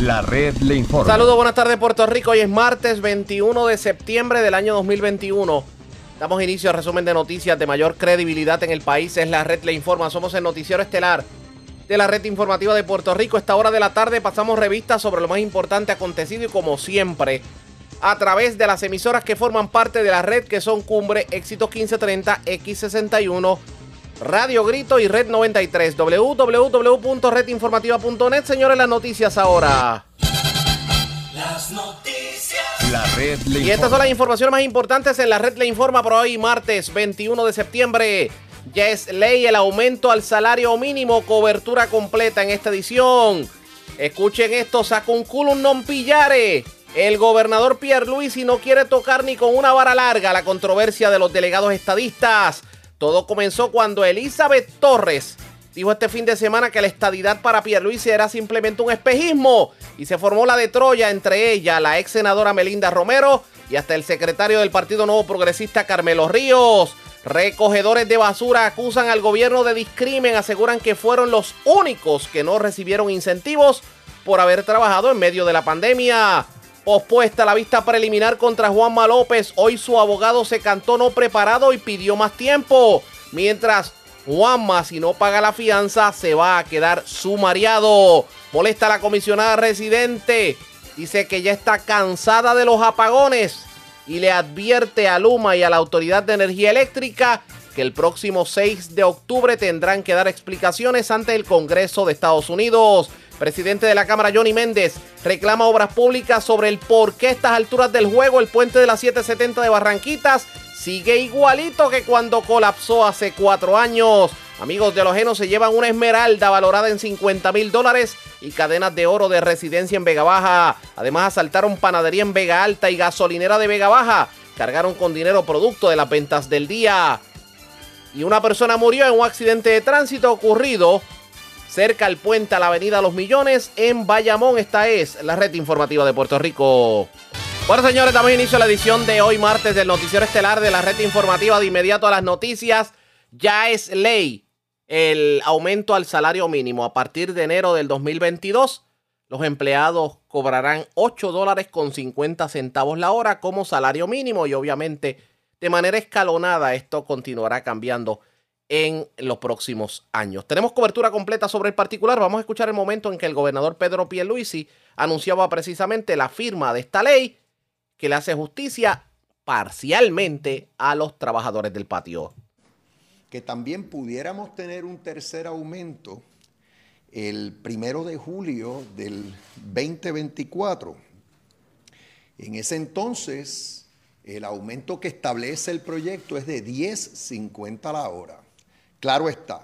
La red le informa. Saludos, buenas tardes Puerto Rico. Hoy es martes 21 de septiembre del año 2021. Damos inicio al resumen de noticias de mayor credibilidad en el país. Es la red le informa. Somos el noticiero estelar de la red informativa de Puerto Rico. Esta hora de la tarde pasamos revistas sobre lo más importante acontecido y como siempre a través de las emisoras que forman parte de la red que son Cumbre, Éxitos 1530, X61, Radio Grito y Red 93. www.redinformativa.net. Señores, las noticias ahora. Las noticias. La red le Y estas son las informaciones más importantes en la red le informa por hoy, martes 21 de septiembre. Ya es ley el aumento al salario mínimo, cobertura completa en esta edición. Escuchen esto, saca un culo un non pillare. El gobernador Pierluisi no quiere tocar ni con una vara larga la controversia de los delegados estadistas. Todo comenzó cuando Elizabeth Torres dijo este fin de semana que la estadidad para Pierluisi era simplemente un espejismo y se formó la de Troya entre ella, la ex senadora Melinda Romero y hasta el secretario del Partido Nuevo Progresista Carmelo Ríos. Recogedores de basura acusan al gobierno de discrimen, aseguran que fueron los únicos que no recibieron incentivos por haber trabajado en medio de la pandemia. Pospuesta la vista preliminar contra Juanma López. Hoy su abogado se cantó no preparado y pidió más tiempo. Mientras Juanma, si no paga la fianza, se va a quedar sumariado. Molesta la comisionada residente. Dice que ya está cansada de los apagones y le advierte a Luma y a la Autoridad de Energía Eléctrica que el próximo 6 de octubre tendrán que dar explicaciones ante el Congreso de Estados Unidos. Presidente de la Cámara Johnny Méndez reclama obras públicas sobre el por qué a estas alturas del juego el puente de las 770 de Barranquitas sigue igualito que cuando colapsó hace cuatro años. Amigos de Lojeno se llevan una esmeralda valorada en 50 mil dólares y cadenas de oro de residencia en Vega Baja. Además asaltaron panadería en Vega Alta y gasolinera de Vega Baja. Cargaron con dinero producto de las ventas del día. Y una persona murió en un accidente de tránsito ocurrido cerca al puente a la avenida Los Millones en Bayamón. Esta es la red informativa de Puerto Rico. Bueno, señores, damos inicio a la edición de hoy martes del noticiero estelar de la red informativa de inmediato a las noticias. Ya es ley el aumento al salario mínimo. A partir de enero del 2022, los empleados cobrarán 8 dólares con 50 centavos la hora como salario mínimo y obviamente de manera escalonada esto continuará cambiando en los próximos años. Tenemos cobertura completa sobre el particular. Vamos a escuchar el momento en que el gobernador Pedro Pierluisi anunciaba precisamente la firma de esta ley que le hace justicia parcialmente a los trabajadores del patio. que también pudiéramos tener un tercer aumento el primero de julio del 2024. En ese entonces, el aumento que establece el proyecto es de 10.50 la hora. Claro está,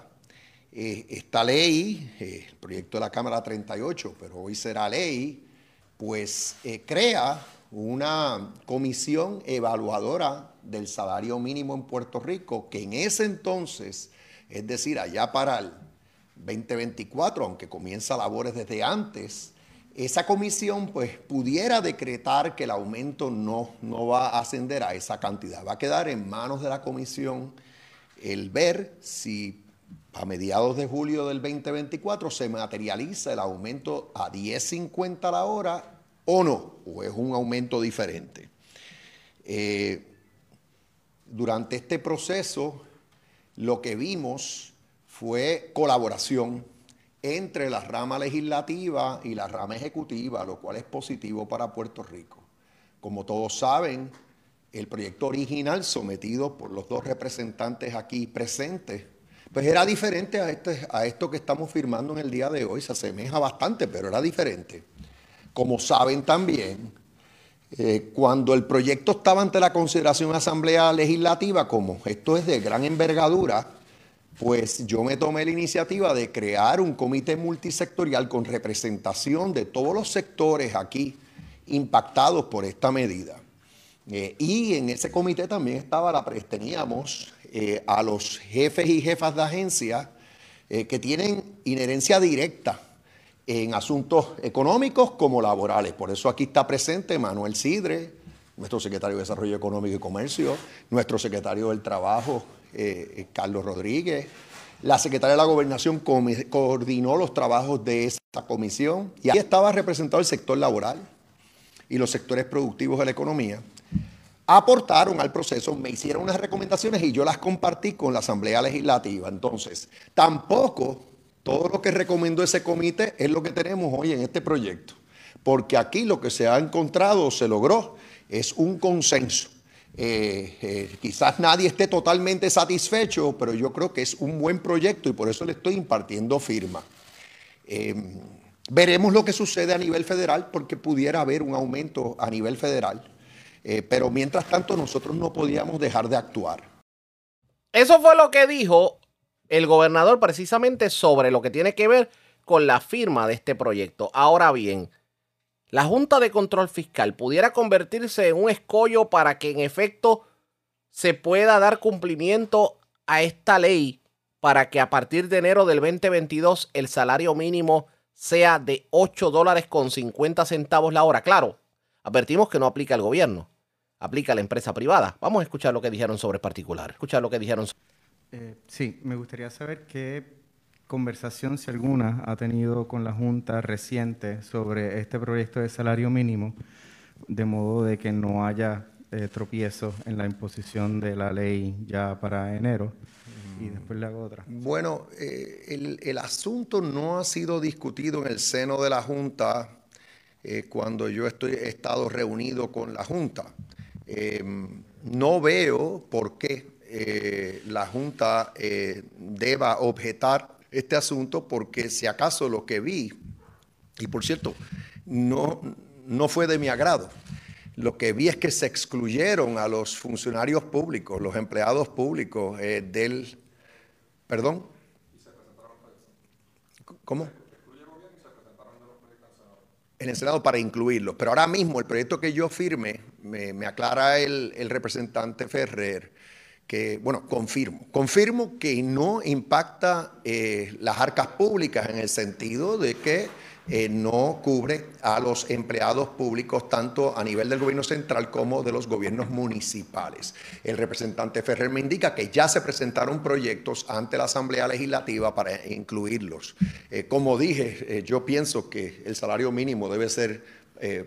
eh, esta ley, eh, el proyecto de la Cámara 38, pero hoy será ley, pues eh, crea una comisión evaluadora del salario mínimo en Puerto Rico, que en ese entonces, es decir, allá para el 2024, aunque comienza labores desde antes, esa comisión pues pudiera decretar que el aumento no, no va a ascender a esa cantidad. Va a quedar en manos de la comisión el ver si a mediados de julio del 2024 se materializa el aumento a 10.50 la hora o no, o es un aumento diferente. Eh, durante este proceso, lo que vimos fue colaboración entre la rama legislativa y la rama ejecutiva, lo cual es positivo para Puerto Rico. Como todos saben, el proyecto original sometido por los dos representantes aquí presentes, pues era diferente a, este, a esto que estamos firmando en el día de hoy, se asemeja bastante, pero era diferente. Como saben también, eh, cuando el proyecto estaba ante la consideración de Asamblea Legislativa, como esto es de gran envergadura, pues yo me tomé la iniciativa de crear un comité multisectorial con representación de todos los sectores aquí impactados por esta medida. Eh, y en ese comité también estaba la, teníamos eh, a los jefes y jefas de agencia eh, que tienen inherencia directa en asuntos económicos como laborales. Por eso aquí está presente Manuel Sidre, nuestro secretario de Desarrollo Económico y Comercio, nuestro secretario del Trabajo, Carlos Rodríguez, La secretaria de la Gobernación coordinó los trabajos de esta comisión y ahí estaba representado el sector laboral y los sectores productivos de la economía. Aportaron al proceso, me hicieron unas recomendaciones y yo las compartí con la Asamblea Legislativa. Entonces, tampoco todo lo que recomendó ese comité es lo que tenemos hoy en este proyecto, porque aquí lo que se ha encontrado, se logró, es un consenso. Eh, eh, quizás nadie esté totalmente satisfecho, pero yo creo que es un buen proyecto y por eso le estoy impartiendo firma. Eh, veremos lo que sucede a nivel federal, porque pudiera haber un aumento a nivel federal, eh, pero mientras tanto nosotros no podíamos dejar de actuar. Eso fue lo que dijo el gobernador precisamente sobre lo que tiene que ver con la firma de este proyecto. Ahora bien, la Junta de Control Fiscal pudiera convertirse en un escollo para que en efecto se pueda dar cumplimiento a esta ley para que a partir de enero del 2022 el salario mínimo sea de 8 dólares con 50 centavos la hora. Claro, advertimos que no aplica al gobierno, aplica la empresa privada. Vamos a escuchar lo que dijeron sobre particular. Escuchar lo que dijeron. Eh, sí, me gustaría saber qué conversación, si alguna, ha tenido con la Junta reciente sobre este proyecto de salario mínimo, de modo de que no haya eh, tropiezos en la imposición de la ley ya para enero. Y después le hago otra. Bueno, eh, el, el asunto no ha sido discutido en el seno de la Junta eh, cuando yo estoy, he estado reunido con la Junta. Eh, no veo por qué eh, la Junta deba objetar este asunto porque si acaso lo que vi, y por cierto, no, no fue de mi agrado, lo que vi es que se excluyeron a los funcionarios públicos, los empleados públicos eh, del... ¿Perdón? ¿Cómo? En el Senado para incluirlos. Pero ahora mismo el proyecto que yo firme, me, aclara el, el representante Ferrer, que, bueno, confirmo. Confirmo que no impacta eh, las arcas públicas en el sentido de que eh, no cubre a los empleados públicos tanto a nivel del gobierno central como de los gobiernos municipales. El representante Ferrer me indica que ya se presentaron proyectos ante la Asamblea Legislativa para incluirlos. Eh, como dije, eh, yo pienso que el salario mínimo debe ser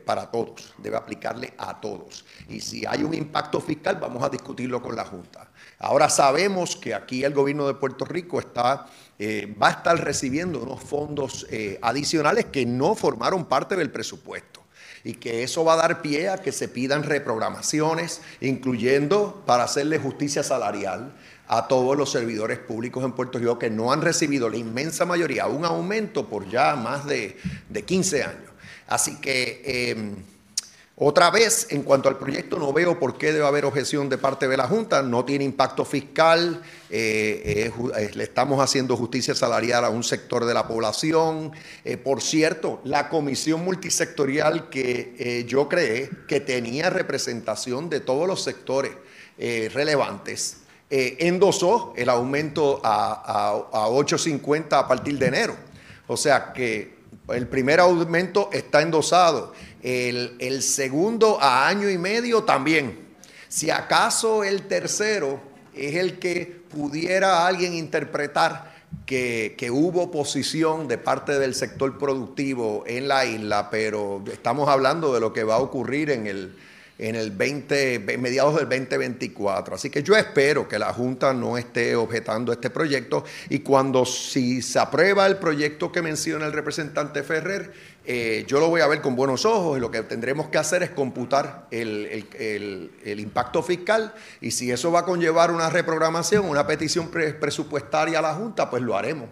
para todos, debe aplicarle a todos. Y si hay un impacto fiscal, vamos a discutirlo con la Junta. Ahora sabemos que aquí el gobierno de Puerto Rico está, eh, va a estar recibiendo unos fondos eh, adicionales que no formaron parte del presupuesto y que eso va a dar pie a que se pidan reprogramaciones, incluyendo para hacerle justicia salarial a todos los servidores públicos en Puerto Rico que no han recibido la inmensa mayoría un aumento por ya más de, de 15 años. Así que... eh, otra vez, en cuanto al proyecto, no veo por qué debe haber objeción de parte de la Junta. No tiene impacto fiscal. eh, eh, eh, le estamos haciendo justicia salarial a un sector de la población. Por cierto, la comisión multisectorial que yo creé, que tenía representación de todos los sectores relevantes, endosó el aumento a, a, a 8.50 a partir de enero. O sea que el primer aumento está endosado. El, segundo a año y medio también. Si acaso el tercero es el que pudiera alguien interpretar que, que hubo oposición de parte del sector productivo en la isla, pero estamos hablando de lo que va a ocurrir en el, en el 20, mediados del 2024. Así que yo espero que la Junta no esté objetando este proyecto y cuando si se aprueba el proyecto que menciona el representante Ferrer, eh, yo lo voy a ver con buenos ojos y lo que tendremos que hacer es computar el, el- el- el impacto fiscal y si eso va a conllevar una reprogramación, una petición pre- presupuestaria a la Junta, pues lo haremos.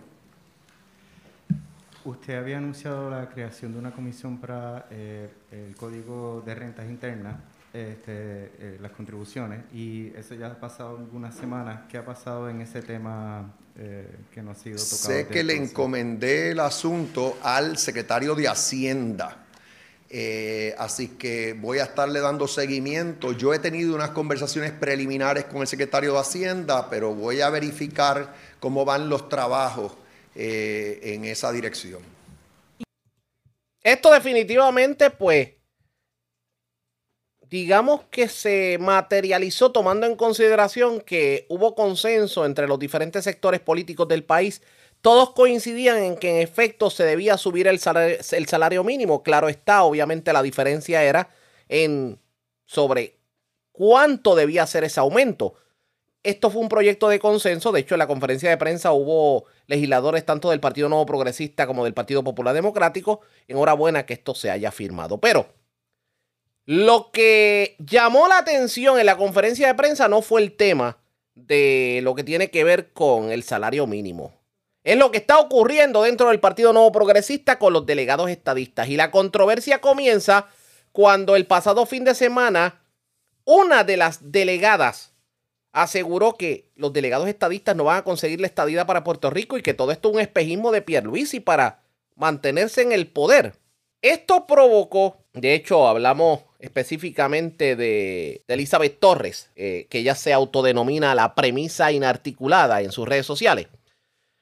Usted había anunciado la creación de una comisión para eh, el Código de Rentas Internas, este, eh, las contribuciones, y eso ya ha pasado algunas semanas. ¿Qué ha pasado en ese tema eh, que no ha sido tocado? Sé que le encomendé el asunto al secretario de Hacienda. Eh, así que voy a estarle dando seguimiento. Yo he tenido unas conversaciones preliminares con el secretario de Hacienda, pero voy a verificar cómo van los trabajos eh, en esa dirección. Esto definitivamente, pues, digamos que se materializó tomando en consideración que hubo consenso entre los diferentes sectores políticos del país. Todos coincidían en que en efecto se debía subir el salario, el salario mínimo. Claro está, obviamente la diferencia era en sobre cuánto debía ser ese aumento. Esto fue un proyecto de consenso. De hecho, en la conferencia de prensa hubo legisladores tanto del Partido Nuevo Progresista como del Partido Popular Democrático. Enhorabuena que esto se haya firmado. Pero lo que llamó la atención en la conferencia de prensa no fue el tema de lo que tiene que ver con el salario mínimo. Es lo que está ocurriendo dentro del Partido Nuevo Progresista con los delegados estadistas. Y la controversia comienza cuando el pasado fin de semana una de las delegadas aseguró que los delegados estadistas no van a conseguir la estadía para Puerto Rico y que todo esto es un espejismo de Pierluisi para mantenerse en el poder. Esto provocó, de hecho hablamos específicamente de, Elizabeth Torres, eh, que ella se autodenomina la premisa inarticulada en sus redes sociales.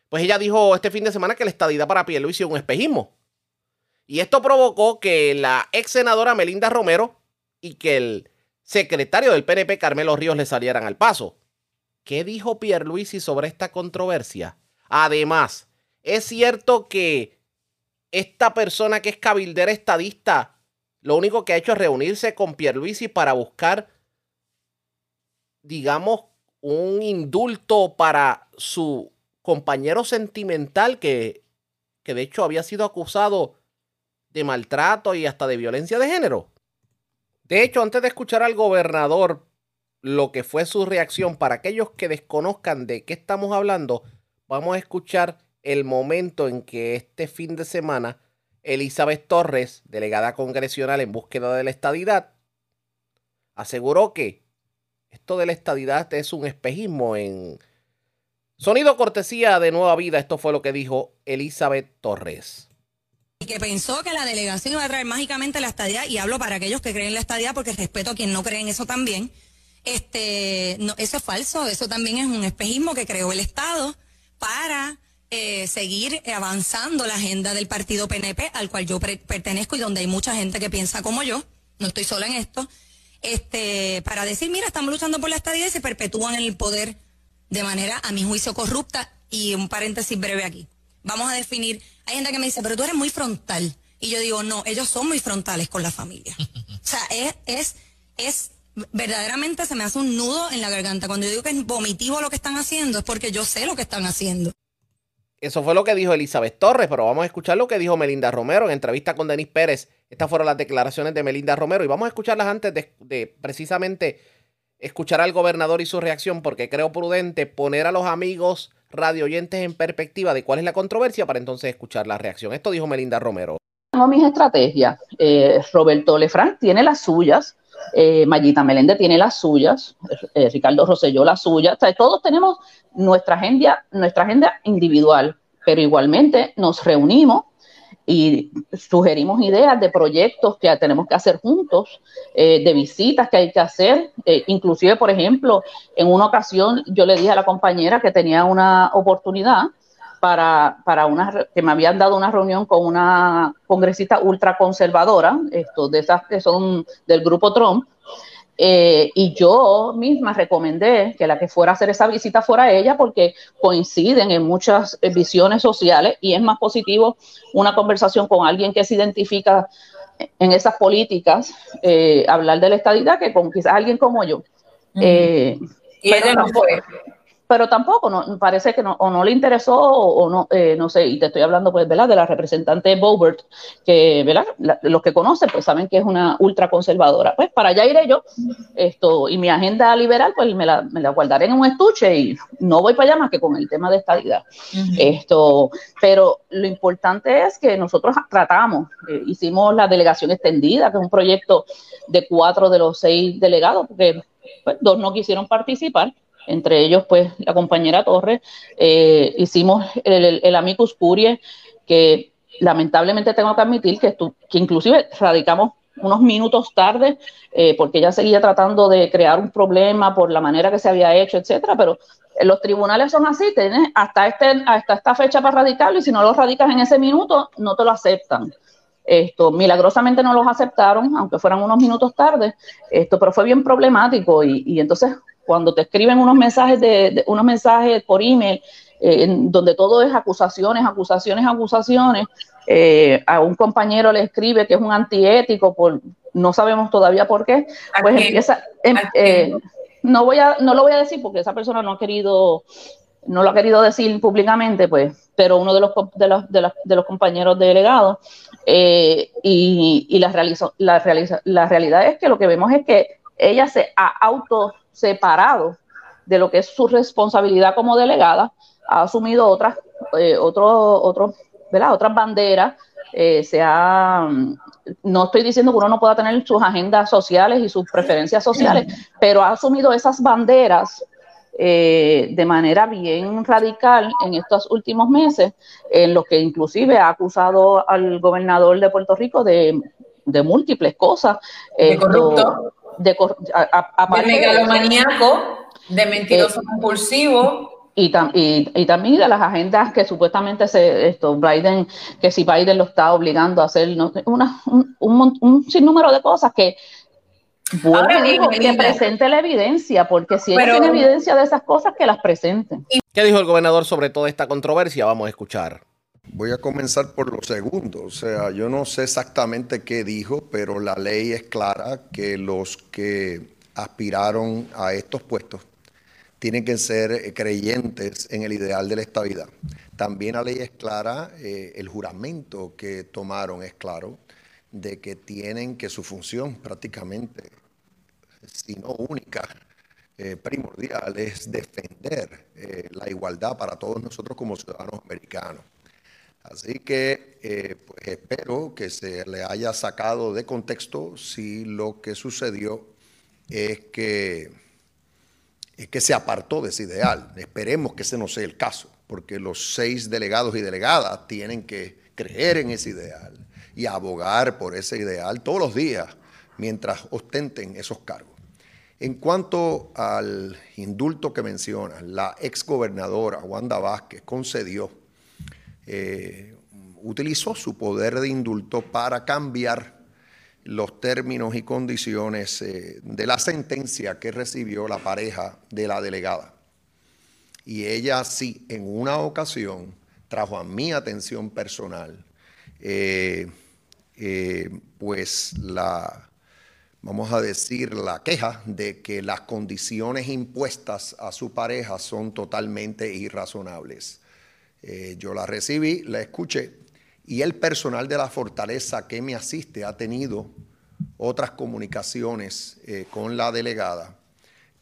Pues ella dijo este fin de semana que la estadidad para Pierluisi es un espejismo. Y esto provocó que la ex senadora Melinda Romero y que el secretario del PNP Carmelo Ríos le salieran al paso. ¿Qué dijo Pierluisi sobre esta controversia? Además, es cierto que esta persona que es cabildera estadista, lo único que ha hecho es reunirse con Pierluisi para buscar, digamos, un indulto para su compañero sentimental que, que de hecho había sido acusado de maltrato y hasta de violencia de género. De hecho, antes de escuchar al gobernador lo que fue su reacción, para aquellos que desconozcan de qué estamos hablando, vamos a escuchar el momento en que este fin de semana Elizabeth Torres, delegada congresional en búsqueda de la estadidad, aseguró que esto de la estadidad es un espejismo en sonido cortesía de Nueva Vida. Esto fue lo que dijo Elizabeth Torres que pensó que la delegación iba a traer mágicamente la estadía, y hablo para aquellos que creen en la estadía porque respeto a quien no cree en eso también, este, eso es falso, eso también es un espejismo que creó el Estado para eh, seguir avanzando la agenda del partido PNP, al cual yo pertenezco y donde hay mucha gente que piensa como yo, no estoy sola en esto, este, para decir, mira, estamos luchando por la estadía y se perpetúan en el poder de manera, a mi juicio, corrupta. Y un paréntesis breve aquí. Vamos a definir hay gente que me dice, pero tú eres muy frontal. Y yo digo, no, ellos son muy frontales con la familia. o sea, es, es, es, verdaderamente se me hace un nudo en la garganta. Cuando yo digo que es vomitivo lo que están haciendo, es porque yo sé lo que están haciendo. Eso fue lo que dijo Elizabeth Torres, pero vamos a escuchar lo que dijo Melinda Romero en entrevista con Denis Pérez. Estas fueron las declaraciones de Melinda Romero y vamos a escucharlas antes de, precisamente escuchar al gobernador y su reacción, porque creo prudente poner a los amigos radio oyentes en perspectiva de cuál es la controversia para entonces escuchar la reacción. Esto dijo Melinda Romero. Tengo mis estrategias. Eh, Roberto Lefranc tiene las suyas. Eh, Mayita Melende tiene las suyas, eh, Ricardo Rosselló las suyas, todos tenemos nuestra agenda, nuestra agenda individual, pero igualmente nos reunimos y sugerimos ideas de proyectos que tenemos que hacer juntos, eh, de visitas que hay que hacer. Eh, inclusive, por ejemplo, en una ocasión yo le dije a la compañera que tenía una oportunidad para, para una, que me habían dado una reunión con una congresista ultraconservadora, esto, de esas que son del grupo Trump, eh, y yo misma recomendé que la que fuera a hacer esa visita fuera ella porque coinciden en muchas eh, visiones sociales y es más positivo una conversación con alguien que se identifica en esas políticas, eh, hablar de la estadidad que con quizás alguien como yo. y ella no fue pero tampoco, no, parece que no, o no le interesó o, no, eh, no sé, y te estoy hablando pues, ¿verdad? De la representante Bobert, que, ¿verdad? los que conocen pues saben que es una ultraconservadora. Pues para allá iré yo, esto, y mi agenda liberal pues me la, me la guardaré en un estuche y no voy para allá más que con el tema de estadidad. Esto, pero lo importante es que nosotros tratamos, eh, hicimos la delegación extendida, que es un proyecto de cuatro de los seis delegados, porque pues, dos no quisieron participar, entre ellos pues la compañera Torres, eh, hicimos el, el, amicus curie, que lamentablemente tengo que admitir que, inclusive radicamos unos minutos tarde, eh, porque ella seguía tratando de crear un problema por la manera que se había hecho, etcétera, pero los tribunales son así, tienes hasta, este, hasta esta fecha para radicarlo y si no lo radicas en ese minuto, no te lo aceptan. Esto, milagrosamente no los aceptaron, aunque fueran unos minutos tarde, esto, pero fue bien problemático y entonces cuando te escriben unos mensajes de, unos mensajes por email eh, en donde todo es acusaciones, acusaciones, acusaciones, eh, a un compañero le escribe que es un antiético por no sabemos todavía por qué, pues empieza em, eh, no voy a no lo voy a decir porque esa persona no ha querido no lo ha querido decir públicamente, pues, pero uno de los, de los, de los, de los compañeros delegados, y, y la, la, la realidad es que lo que vemos es que ella se ha auto separado de lo que es su responsabilidad como delegada, ha asumido otras, eh, otro, otras banderas, eh, se ha, no estoy diciendo que uno no pueda tener sus agendas sociales y sus preferencias sociales, pero ha asumido esas banderas eh, de manera bien radical en estos últimos meses, en los que inclusive ha acusado al gobernador de Puerto Rico de, múltiples cosas. De corrupto de, a, de megalomaníaco, de mentiroso eh, compulsivo. Y, y, también de las agendas que supuestamente se, esto, Biden, que si Biden lo está obligando a hacer una, un, un, sinnúmero de cosas que bueno, digo, que presente la evidencia, porque si él tiene evidencia de esas cosas, que las presenten. ¿Qué dijo el gobernador sobre toda esta controversia? Vamos a escuchar. Voy a comenzar por lo segundo. O sea, yo no sé exactamente qué dijo, pero la ley es clara que los que aspiraron a estos puestos tienen que ser creyentes en el ideal de la estabilidad. También la ley es clara, eh, el juramento que tomaron es claro, de que tienen que su función prácticamente, si no única, eh, primordial, es defender eh, la igualdad para todos nosotros como ciudadanos americanos. Así que eh, pues espero que se le haya sacado de contexto si lo que sucedió es que, es que se apartó de ese ideal. Esperemos que ese no sea el caso, porque los seis delegados y delegadas tienen que creer en ese ideal y abogar por ese ideal todos los días mientras ostenten esos cargos. En cuanto al indulto que menciona, la exgobernadora Wanda Vázquez concedió eh, utilizó su poder de indulto para cambiar los términos y condiciones eh, de la sentencia que recibió la pareja de la delegada. Y ella sí, en una ocasión, trajo a mi atención personal, eh, pues la, vamos a decir, la queja de que las condiciones impuestas a su pareja son totalmente irrazonables. Eh, yo la recibí, la escuché y el personal de la fortaleza que me asiste ha tenido otras comunicaciones eh, con la delegada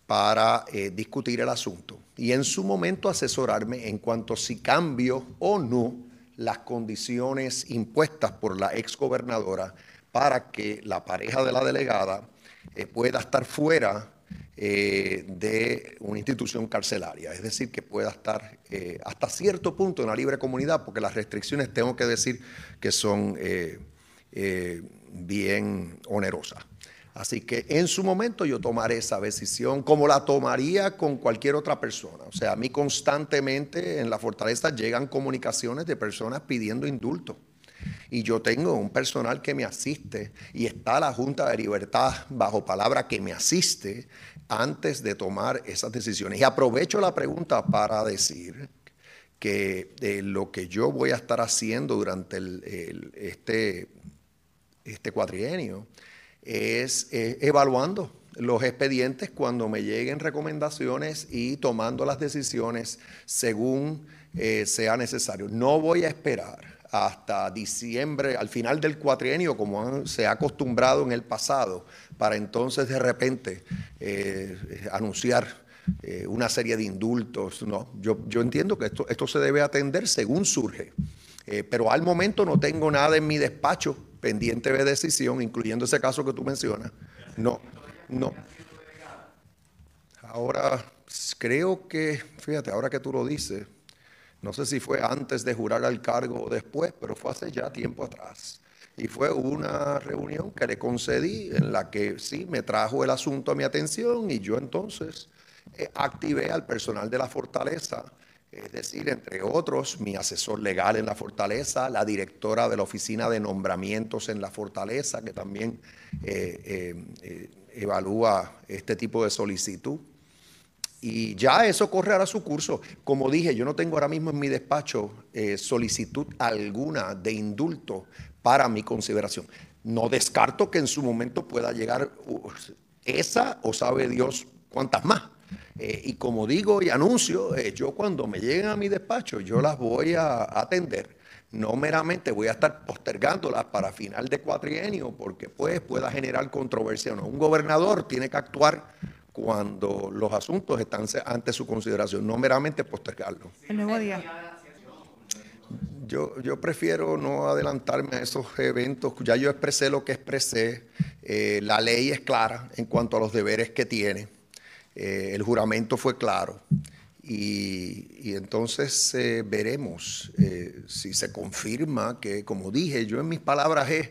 para eh, discutir el asunto y en su momento asesorarme en cuanto si cambio o no las condiciones impuestas por la exgobernadora para que la pareja de la delegada pueda estar fuera eh, de una institución carcelaria, es decir, que pueda estar eh, hasta cierto punto en la libre comunidad, porque las restricciones tengo que decir que son eh, bien onerosas. Así que en su momento yo tomaré esa decisión como la tomaría con cualquier otra persona. O sea, a mí constantemente en la fortaleza llegan comunicaciones de personas pidiendo indulto. Y yo tengo un personal que me asiste y está la Junta de Libertad bajo palabra que me asiste antes de tomar esas decisiones. Y aprovecho la pregunta para decir que eh, lo que yo voy a estar haciendo durante este, este cuatrienio es evaluando los expedientes cuando me lleguen recomendaciones y tomando las decisiones según eh, sea necesario. No voy a esperar hasta diciembre, al final del cuatrienio, como se ha acostumbrado en el pasado, para entonces de repente eh, anunciar eh, una serie de indultos. No, yo, yo entiendo que esto, esto se debe atender según surge, eh, pero al momento no tengo nada en mi despacho pendiente de decisión, incluyendo ese caso que tú mencionas. No, no. Ahora, creo que, fíjate, ahora que tú lo dices, no sé si fue antes de jurar al cargo o después, pero fue hace ya tiempo atrás. Y fue una reunión que le concedí en la que sí me trajo el asunto a mi atención y yo entonces eh, activé al personal de la fortaleza es decir, entre otros, mi asesor legal en la fortaleza, la directora de la oficina de nombramientos en la fortaleza, que también eh, eh, evalúa este tipo de solicitud. Y ya eso corre ahora su curso. Como dije, yo no tengo ahora mismo en mi despacho solicitud alguna de indulto para mi consideración. No descarto que en su momento pueda llegar uh, esa o sabe Dios cuántas más. Eh, y como digo y anuncio, eh, yo cuando me lleguen a mi despacho, yo las voy a atender. No meramente voy a estar postergándolas para final de cuatrienio, porque pues pueda generar controversia no. Un gobernador tiene que actuar cuando los asuntos están ante su consideración, no meramente postergarlo. El nuevo día. Yo, yo, prefiero no adelantarme a esos eventos. Ya yo expresé lo que expresé. Eh, la ley es clara en cuanto a los deberes que tiene. Eh, el juramento fue claro y, entonces eh, veremos si se confirma que, como dije, yo en mis palabras es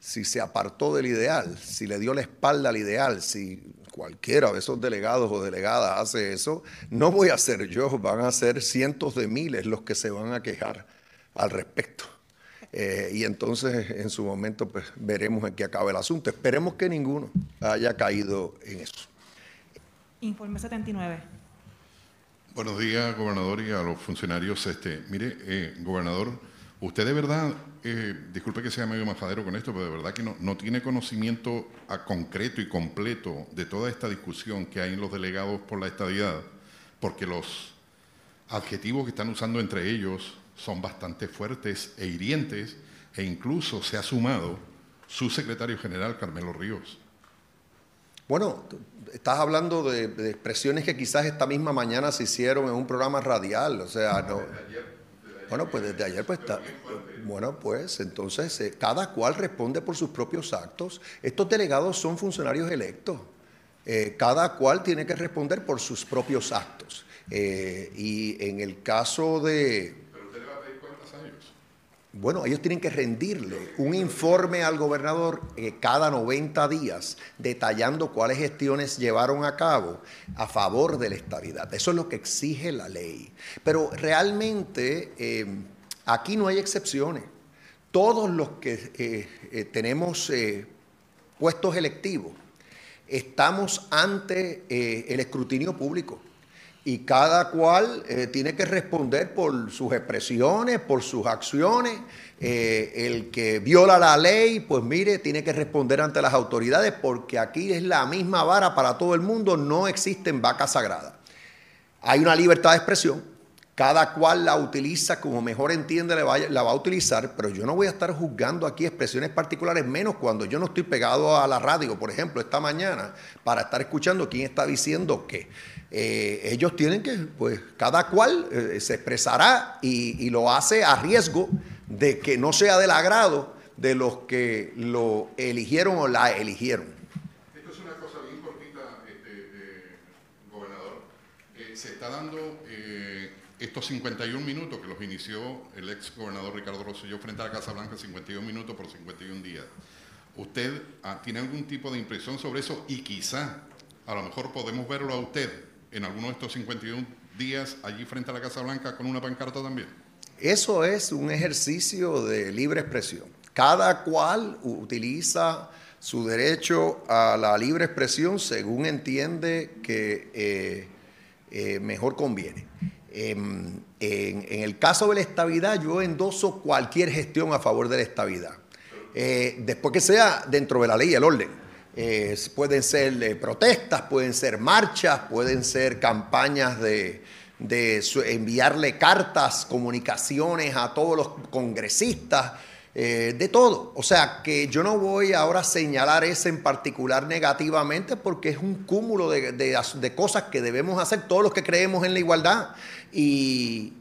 si se apartó del ideal, si le dio la espalda al ideal, si cualquiera de esos delegados o delegadas hace eso, no voy a ser yo, van a ser cientos de miles los que se van a quejar al respecto. y entonces en su momento pues, veremos en qué acaba el asunto. Esperemos que ninguno haya caído en eso. Informe 79. Buenos días, gobernador, y a los funcionarios. Este, mire, eh, gobernador, usted de verdad, eh, disculpe que sea medio majadero con esto, pero de verdad que no, no tiene conocimiento a concreto y completo de toda esta discusión que hay en los delegados por la estadidad, porque los adjetivos que están usando entre ellos son bastante fuertes e hirientes, e incluso se ha sumado su secretario general, Carmelo Ríos. Bueno, estás hablando de, expresiones que quizás esta misma mañana se hicieron en un programa radial, o sea, no. Bueno, pues desde ayer pues está. Bueno, pues entonces eh, cada cual responde por sus propios actos. Estos delegados son funcionarios electos. Eh, cada cual tiene que responder por sus propios actos. Eh, y en el caso de, bueno, ellos tienen que rendirle un informe al gobernador eh, cada 90 días detallando cuáles gestiones llevaron a cabo a favor de la estabilidad. Eso es lo que exige la ley. Pero realmente eh, aquí no hay excepciones. Todos los que eh, tenemos puestos electivos estamos ante el escrutinio público y cada cual eh, tiene que responder por sus expresiones, por sus acciones. Eh, el que viola la ley, pues mire, tiene que responder ante las autoridades porque aquí es la misma vara para todo el mundo, no existen vacas sagradas. Hay una libertad de expresión, cada cual la utiliza como mejor entiende, la va a utilizar, pero yo no voy a estar juzgando aquí expresiones particulares, menos cuando yo no estoy pegado a la radio, por ejemplo, esta mañana, para estar escuchando quién está diciendo qué. Eh, ellos tienen que, pues cada cual eh, se expresará y, lo hace a riesgo de que no sea del agrado de los que lo eligieron o la eligieron. Esto es una cosa bien cortita, este, eh, gobernador. se está dando estos 51 minutos que los inició el ex gobernador Ricardo Rosselló frente a la Casa Blanca, 51 minutos por 51 días. ¿Usted ah, tiene algún tipo de impresión sobre eso? Y quizá, a lo mejor podemos verlo a usted en alguno de estos 51 días allí frente a la Casa Blanca con una pancarta también? Eso es un ejercicio de libre expresión. Cada cual utiliza su derecho a la libre expresión según entiende que eh, eh, mejor conviene. Em, en, el caso de la estabilidad, yo endoso cualquier gestión a favor de la estabilidad. Eh, después que sea dentro de la ley y el orden. Eh, pueden ser eh, protestas, pueden ser marchas, pueden ser campañas de, enviarle cartas, comunicaciones a todos los congresistas, eh, de todo. O sea, que yo no voy ahora a señalar ese en particular negativamente porque es un cúmulo de, de cosas que debemos hacer todos los que creemos en la igualdad. Y,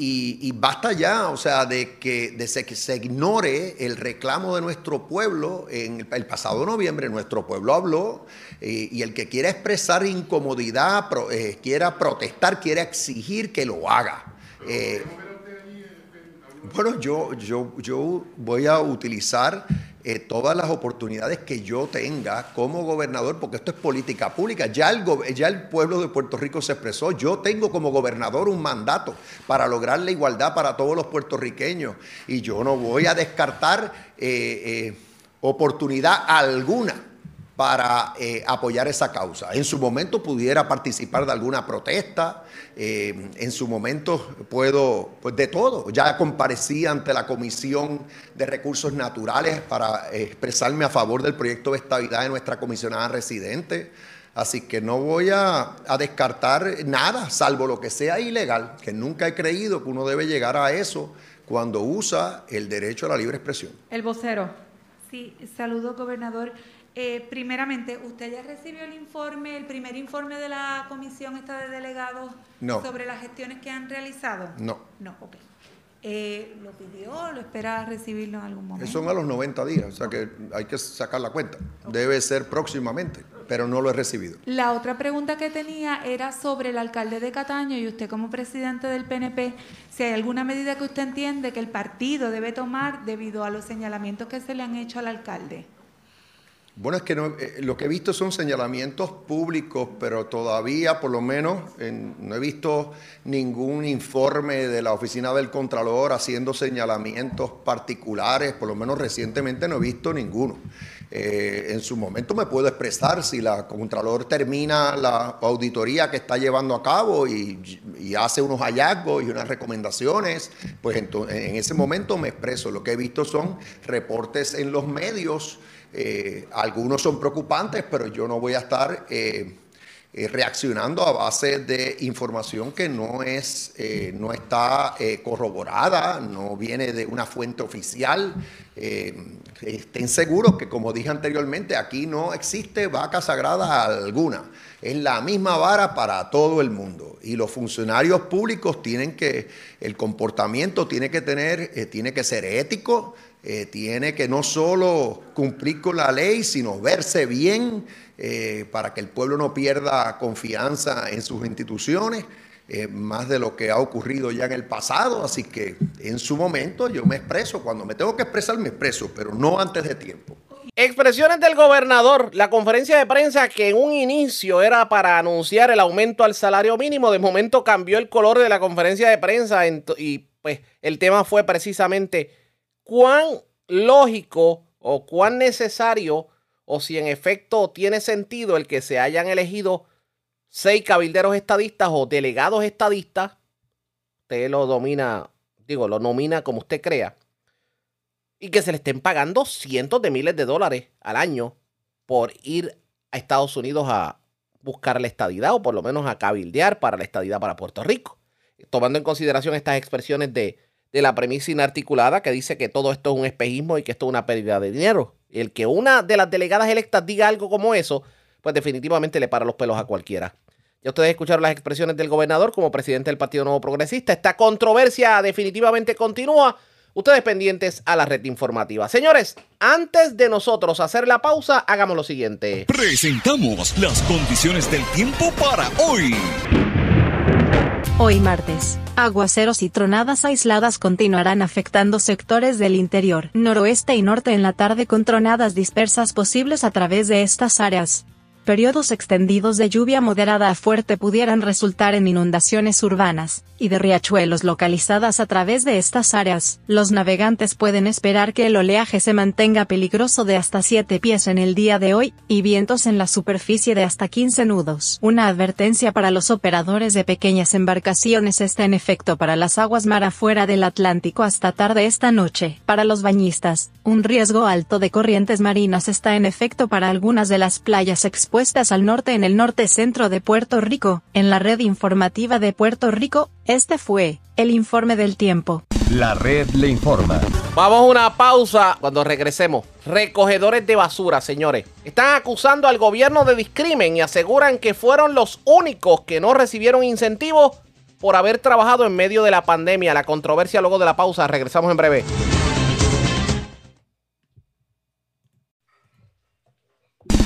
y, basta ya, o sea, de que, de se, que se ignore el reclamo de nuestro pueblo. En el, pasado noviembre nuestro pueblo habló eh, y el que quiera expresar incomodidad, eh, quiera protestar, quiera exigir que lo haga. Eh, bueno, yo, yo, yo voy a utilizar eh, todas las oportunidades que yo tenga como gobernador, porque esto es política pública. Ya el, pueblo de Puerto Rico se expresó. Yo tengo como gobernador un mandato para lograr la igualdad para todos los puertorriqueños y yo no voy a descartar eh, eh, oportunidad alguna para eh, apoyar esa causa. En su momento pudiera participar de alguna protesta, eh, en su momento puedo, pues de todo. Ya comparecí ante la Comisión de Recursos Naturales para expresarme a favor del proyecto de estabilidad de nuestra comisionada residente. Así que no voy a, a, descartar nada, salvo lo que sea ilegal, que nunca he creído que uno debe llegar a eso cuando usa el derecho a la libre expresión. El vocero. Sí, saludo, gobernador. Eh, primeramente, ¿usted ya recibió el informe, el primer informe de la comisión esta de delegados no. sobre las gestiones que han realizado? No. No, ok. Eh, ¿Lo pidió lo espera recibirlo en algún momento? Son a los 90 días, o sea que hay que sacar la cuenta. Debe ser próximamente, pero no lo he recibido. La otra pregunta que tenía era sobre el alcalde de Cataño y usted como presidente del PNP, si hay alguna medida que usted entiende que el partido debe tomar debido a los señalamientos que se le han hecho al alcalde. Bueno, es que no, eh, lo que he visto son señalamientos públicos, pero todavía, por lo menos, en, no he visto ningún informe de la Oficina del Contralor haciendo señalamientos particulares, por lo menos recientemente no he visto ninguno. Eh, en su momento me puedo expresar si la Contralor termina la auditoría que está llevando a cabo y, hace unos hallazgos y unas recomendaciones, pues entonces, en ese momento me expreso. Lo que he visto son reportes en los medios. Eh, algunos son preocupantes, pero yo no voy a estar eh, eh, reaccionando a base de información que no, es, no está corroborada, no viene de una fuente oficial. estén seguros que, como dije anteriormente, aquí no existe vaca sagrada alguna. Es la misma vara para todo el mundo. Y los funcionarios públicos tienen que, el comportamiento tiene que tener, tiene que ser ético, eh, tiene que no solo cumplir con la ley, sino verse bien eh, para que el pueblo no pierda confianza en sus instituciones, eh, más de lo que ha ocurrido ya en el pasado. Así que en su momento yo me expreso, cuando me tengo que expresar me expreso, pero no antes de tiempo. Expresiones del gobernador, la conferencia de prensa que en un inicio era para anunciar el aumento al salario mínimo, de momento cambió el color de la conferencia de prensa y pues el tema fue precisamente cuán lógico o cuán necesario o si en efecto tiene sentido el que se hayan elegido seis cabilderos estadistas o delegados estadistas, usted lo domina, digo, lo nomina como usted crea, y que se le estén pagando cientos de miles de dólares al año por ir a Estados Unidos a buscar la estadidad o por lo menos a cabildear para la estadidad para Puerto Rico. Tomando en consideración estas expresiones de de la premisa inarticulada que dice que todo esto es un espejismo y que esto es una pérdida de dinero. El que una de las delegadas electas diga algo como eso, pues definitivamente le para los pelos a cualquiera. Ya ustedes escucharon las expresiones del gobernador como presidente del Partido Nuevo Progresista. Esta controversia definitivamente continúa. Ustedes pendientes a la red informativa. Señores, antes de nosotros hacer la pausa, hagamos lo siguiente. Presentamos las condiciones del tiempo para hoy. Hoy martes, aguaceros y tronadas aisladas continuarán afectando sectores del interior, noroeste y norte en la tarde con tronadas dispersas posibles a través de estas áreas. Periodos extendidos de lluvia moderada a fuerte pudieran resultar en inundaciones urbanas y de riachuelos localizadas a través de estas áreas. Los navegantes pueden esperar que el oleaje se mantenga peligroso de hasta 7 pies en el día de hoy, y vientos en la superficie de hasta 15 nudos. Una advertencia para los operadores de pequeñas embarcaciones está en efecto para las aguas mar afuera del Atlántico hasta tarde esta noche. Para los bañistas, un riesgo alto de corrientes marinas está en efecto para algunas de las playas expuestas al norte en el norte centro de Puerto Rico. En la red informativa de Puerto Rico, este fue el informe del tiempo. La red le informa. Vamos a una pausa cuando regresemos. Recogedores de basura, señores. Están acusando al gobierno de discrimen y aseguran que fueron los únicos que no recibieron incentivos por haber trabajado en medio de la pandemia. La controversia luego de la pausa. Regresamos en breve.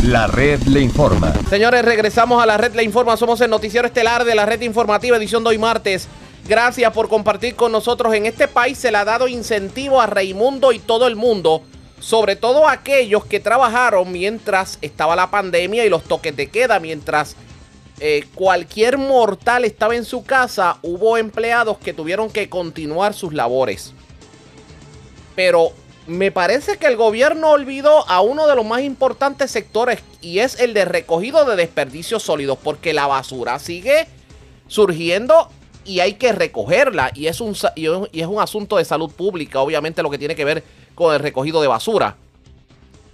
La red le informa. Señores, regresamos a la red le informa. Somos el noticiero estelar de la red informativa edición de hoy martes. Gracias por compartir con nosotros. En este país se le ha dado incentivo a Raimundo y todo el mundo sobre todo aquellos que trabajaron mientras estaba la pandemia y los toques de queda, mientras eh, cualquier mortal estaba en su casa, hubo empleados que tuvieron que continuar sus labores. Pero me parece que el gobierno olvidó a uno de los más importantes sectores y es el de recogido de desperdicios sólidos, porque la basura sigue surgiendo y hay que recogerla y es un, y es un asunto de salud pública, obviamente lo que tiene que ver con el recogido de basura.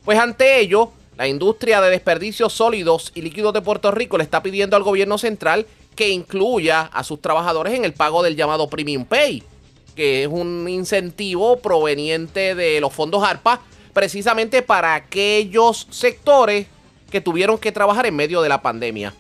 Pues ante ello, la industria de desperdicios sólidos y líquidos de Puerto Rico le está pidiendo al gobierno central que incluya a sus trabajadores en el pago del llamado Premium Pay, que es un incentivo proveniente de los fondos ARPA, precisamente para aquellos sectores que tuvieron que trabajar en medio de la pandemia.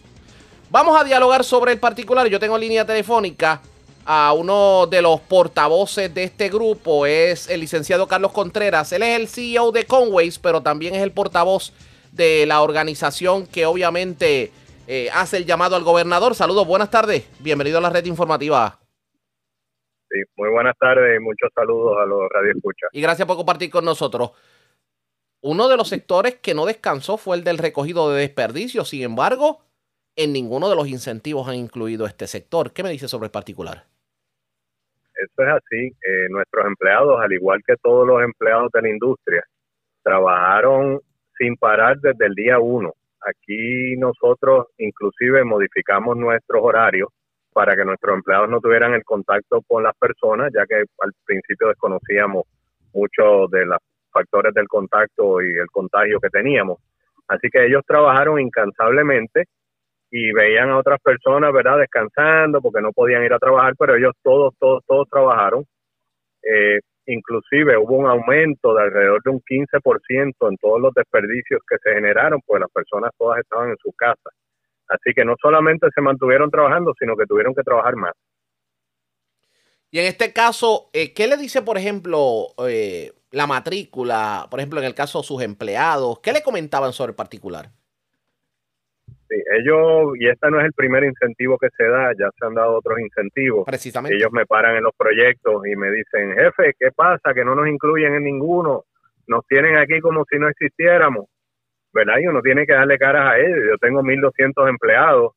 Vamos a dialogar sobre el particular. Yo tengo línea telefónica a uno de los portavoces de este grupo, es el licenciado Carlos Contreras. Él es el CEO de Conways, pero también es el portavoz de la organización que obviamente eh, hace el llamado al gobernador. Saludos, buenas tardes. Bienvenido a la red informativa. Sí, muy buenas tardes y muchos saludos a los radioescuchas. Y gracias por compartir con nosotros. Uno de los sectores que no descansó fue el del recogido de desperdicios. Sin embargo, en ninguno de los incentivos han incluido este sector. ¿Qué me dice sobre el particular? Eso es así. Eh, nuestros empleados, al igual que todos los empleados de la industria, trabajaron sin parar desde el día uno. Aquí nosotros inclusive modificamos nuestros horarios para que nuestros empleados no tuvieran el contacto con las personas, ya que al principio desconocíamos muchos de los factores del contacto y el contagio que teníamos. Así que ellos trabajaron incansablemente y veían a otras personas, ¿verdad?, descansando porque no podían ir a trabajar, pero ellos todos, todos, todos trabajaron. Eh, inclusive hubo un aumento de alrededor de un 15% en todos los desperdicios que se generaron, pues las personas todas estaban en su casa. Así que no solamente se mantuvieron trabajando, sino que tuvieron que trabajar más. Y en este caso, eh, ¿qué le dice, por ejemplo, eh, la matrícula, por ejemplo, en el caso de sus empleados? ¿Qué le comentaban sobre el particular? Sí, ellos, y este no es el primer incentivo que se da, ya se han dado otros incentivos. Precisamente. Ellos me paran en los proyectos y me dicen, jefe, ¿qué pasa? Que no nos incluyen en ninguno. Nos tienen aquí como si no existiéramos. ¿Verdad? Y uno tiene que darle caras a ellos. Yo tengo 1.200 empleados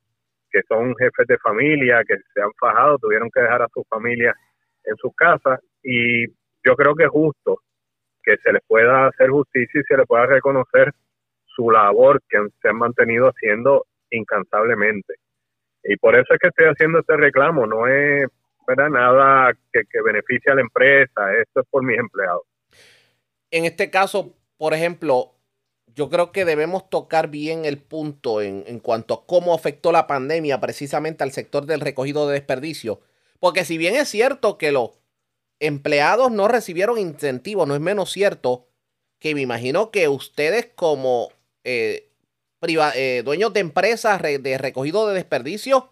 que son jefes de familia, que se han fajado, tuvieron que dejar a sus familias en sus casas. Y yo creo que es justo que se les pueda hacer justicia y se les pueda reconocer su labor que se han mantenido haciendo incansablemente. Y por eso es que estoy haciendo este reclamo, no es ¿verdad? nada que, que beneficie a la empresa, esto es por mis empleados. En este caso, por ejemplo, yo creo que debemos tocar bien el punto en, en, cuanto a cómo afectó la pandemia precisamente al sector del recogido de desperdicio. Porque si bien es cierto que los empleados no recibieron incentivos, no es menos cierto que me imagino que ustedes como eh, eh, dueños de empresas de recogido de desperdicios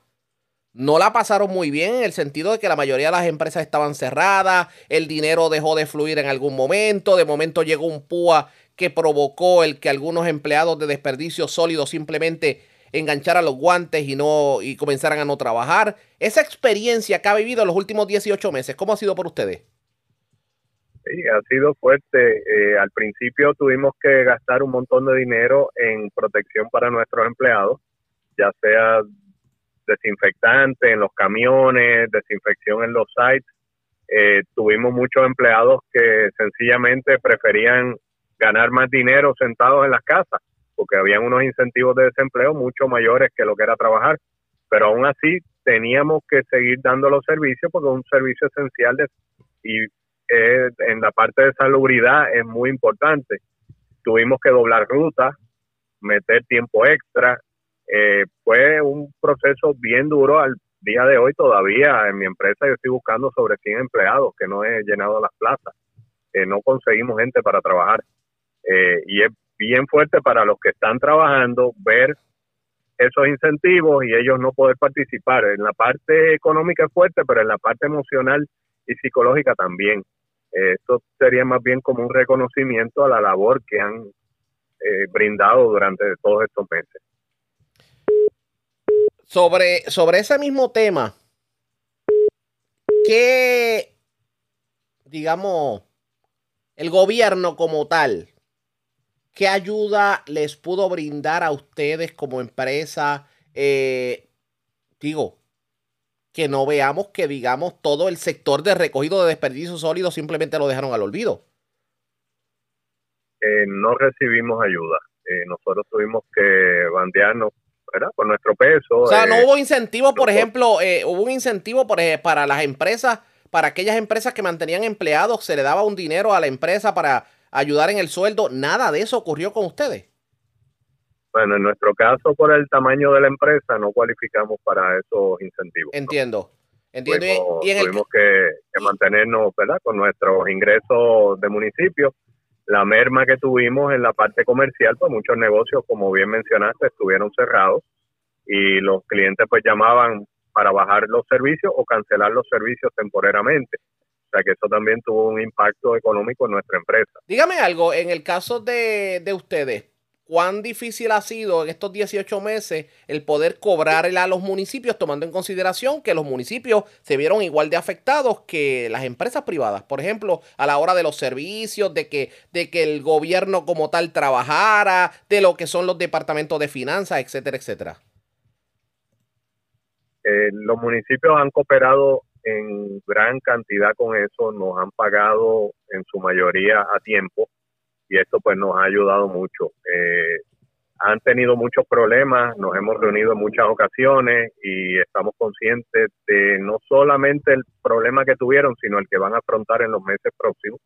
no la pasaron muy bien en el sentido de que la mayoría de las empresas estaban cerradas, el dinero dejó de fluir en algún momento, de momento llegó un PUA que provocó el que algunos empleados de desperdicios sólidos simplemente engancharan los guantes y no y comenzaran a no trabajar. Esa experiencia que ha vivido en los últimos 18 meses, ¿cómo ha sido por ustedes? Sí, ha sido fuerte. Eh, al principio tuvimos que gastar un montón de dinero en protección para nuestros empleados, ya sea desinfectante en los camiones, desinfección en los sites. Eh, tuvimos muchos empleados que sencillamente preferían ganar más dinero sentados en las casas, porque habían unos incentivos de desempleo mucho mayores que lo que era trabajar. Pero aún así teníamos que seguir dando los servicios porque es un servicio esencial y en la parte de salubridad es muy importante. Tuvimos que doblar rutas, meter tiempo extra. Eh, fue un proceso bien duro al día de hoy todavía. En mi empresa yo estoy buscando sobre 100 empleados que no he llenado las plazas. Eh, no conseguimos gente para trabajar. Eh, y es bien fuerte para los que están trabajando ver esos incentivos y ellos no poder participar. En la parte económica es fuerte, pero en la parte emocional y psicológica también. Esto sería más bien como un reconocimiento a la labor que han eh, brindado durante todos estos meses. Sobre, sobre ese mismo tema, ¿qué, digamos, el gobierno como tal, ¿qué ayuda les pudo brindar a ustedes como empresa? Eh, digo, que no veamos que, digamos, todo el sector de recogido de desperdicios sólidos simplemente lo dejaron al olvido. Eh, no recibimos ayuda. Eh, nosotros tuvimos que bandearnos ¿verdad? por nuestro peso. O sea, no hubo incentivo, por ejemplo, hubo un incentivo por, para las empresas, para aquellas empresas que mantenían empleados, se le daba un dinero a la empresa para ayudar en el sueldo. Nada de eso ocurrió con ustedes. Bueno, en nuestro caso, por el tamaño de la empresa, no cualificamos para esos incentivos. Entiendo. Entiendo. Y- Tuvimos, y en el- tuvimos que, que mantenernos, ¿verdad? Con nuestros ingresos de municipio. La merma que tuvimos en la parte comercial, pues muchos negocios, como bien mencionaste, estuvieron cerrados y los clientes pues llamaban para bajar los servicios o cancelar los servicios temporariamente. O sea que eso también tuvo un impacto económico en nuestra empresa. Dígame algo, en el caso de, de ustedes, ¿cuán difícil ha sido en estos 18 meses el poder cobrarle a los municipios, tomando en consideración que los municipios se vieron igual de afectados que las empresas privadas? Por ejemplo, a la hora de los servicios, de que, de que el gobierno como tal trabajara, de lo que son los departamentos de finanzas, etcétera, etcétera. Eh, los municipios han cooperado en gran cantidad con eso, nos han pagado en su mayoría a tiempo y esto pues nos ha ayudado mucho. Eh, han tenido muchos problemas, nos hemos reunido en muchas ocasiones y estamos conscientes de no solamente el problema que tuvieron, sino el que van a afrontar en los meses próximos.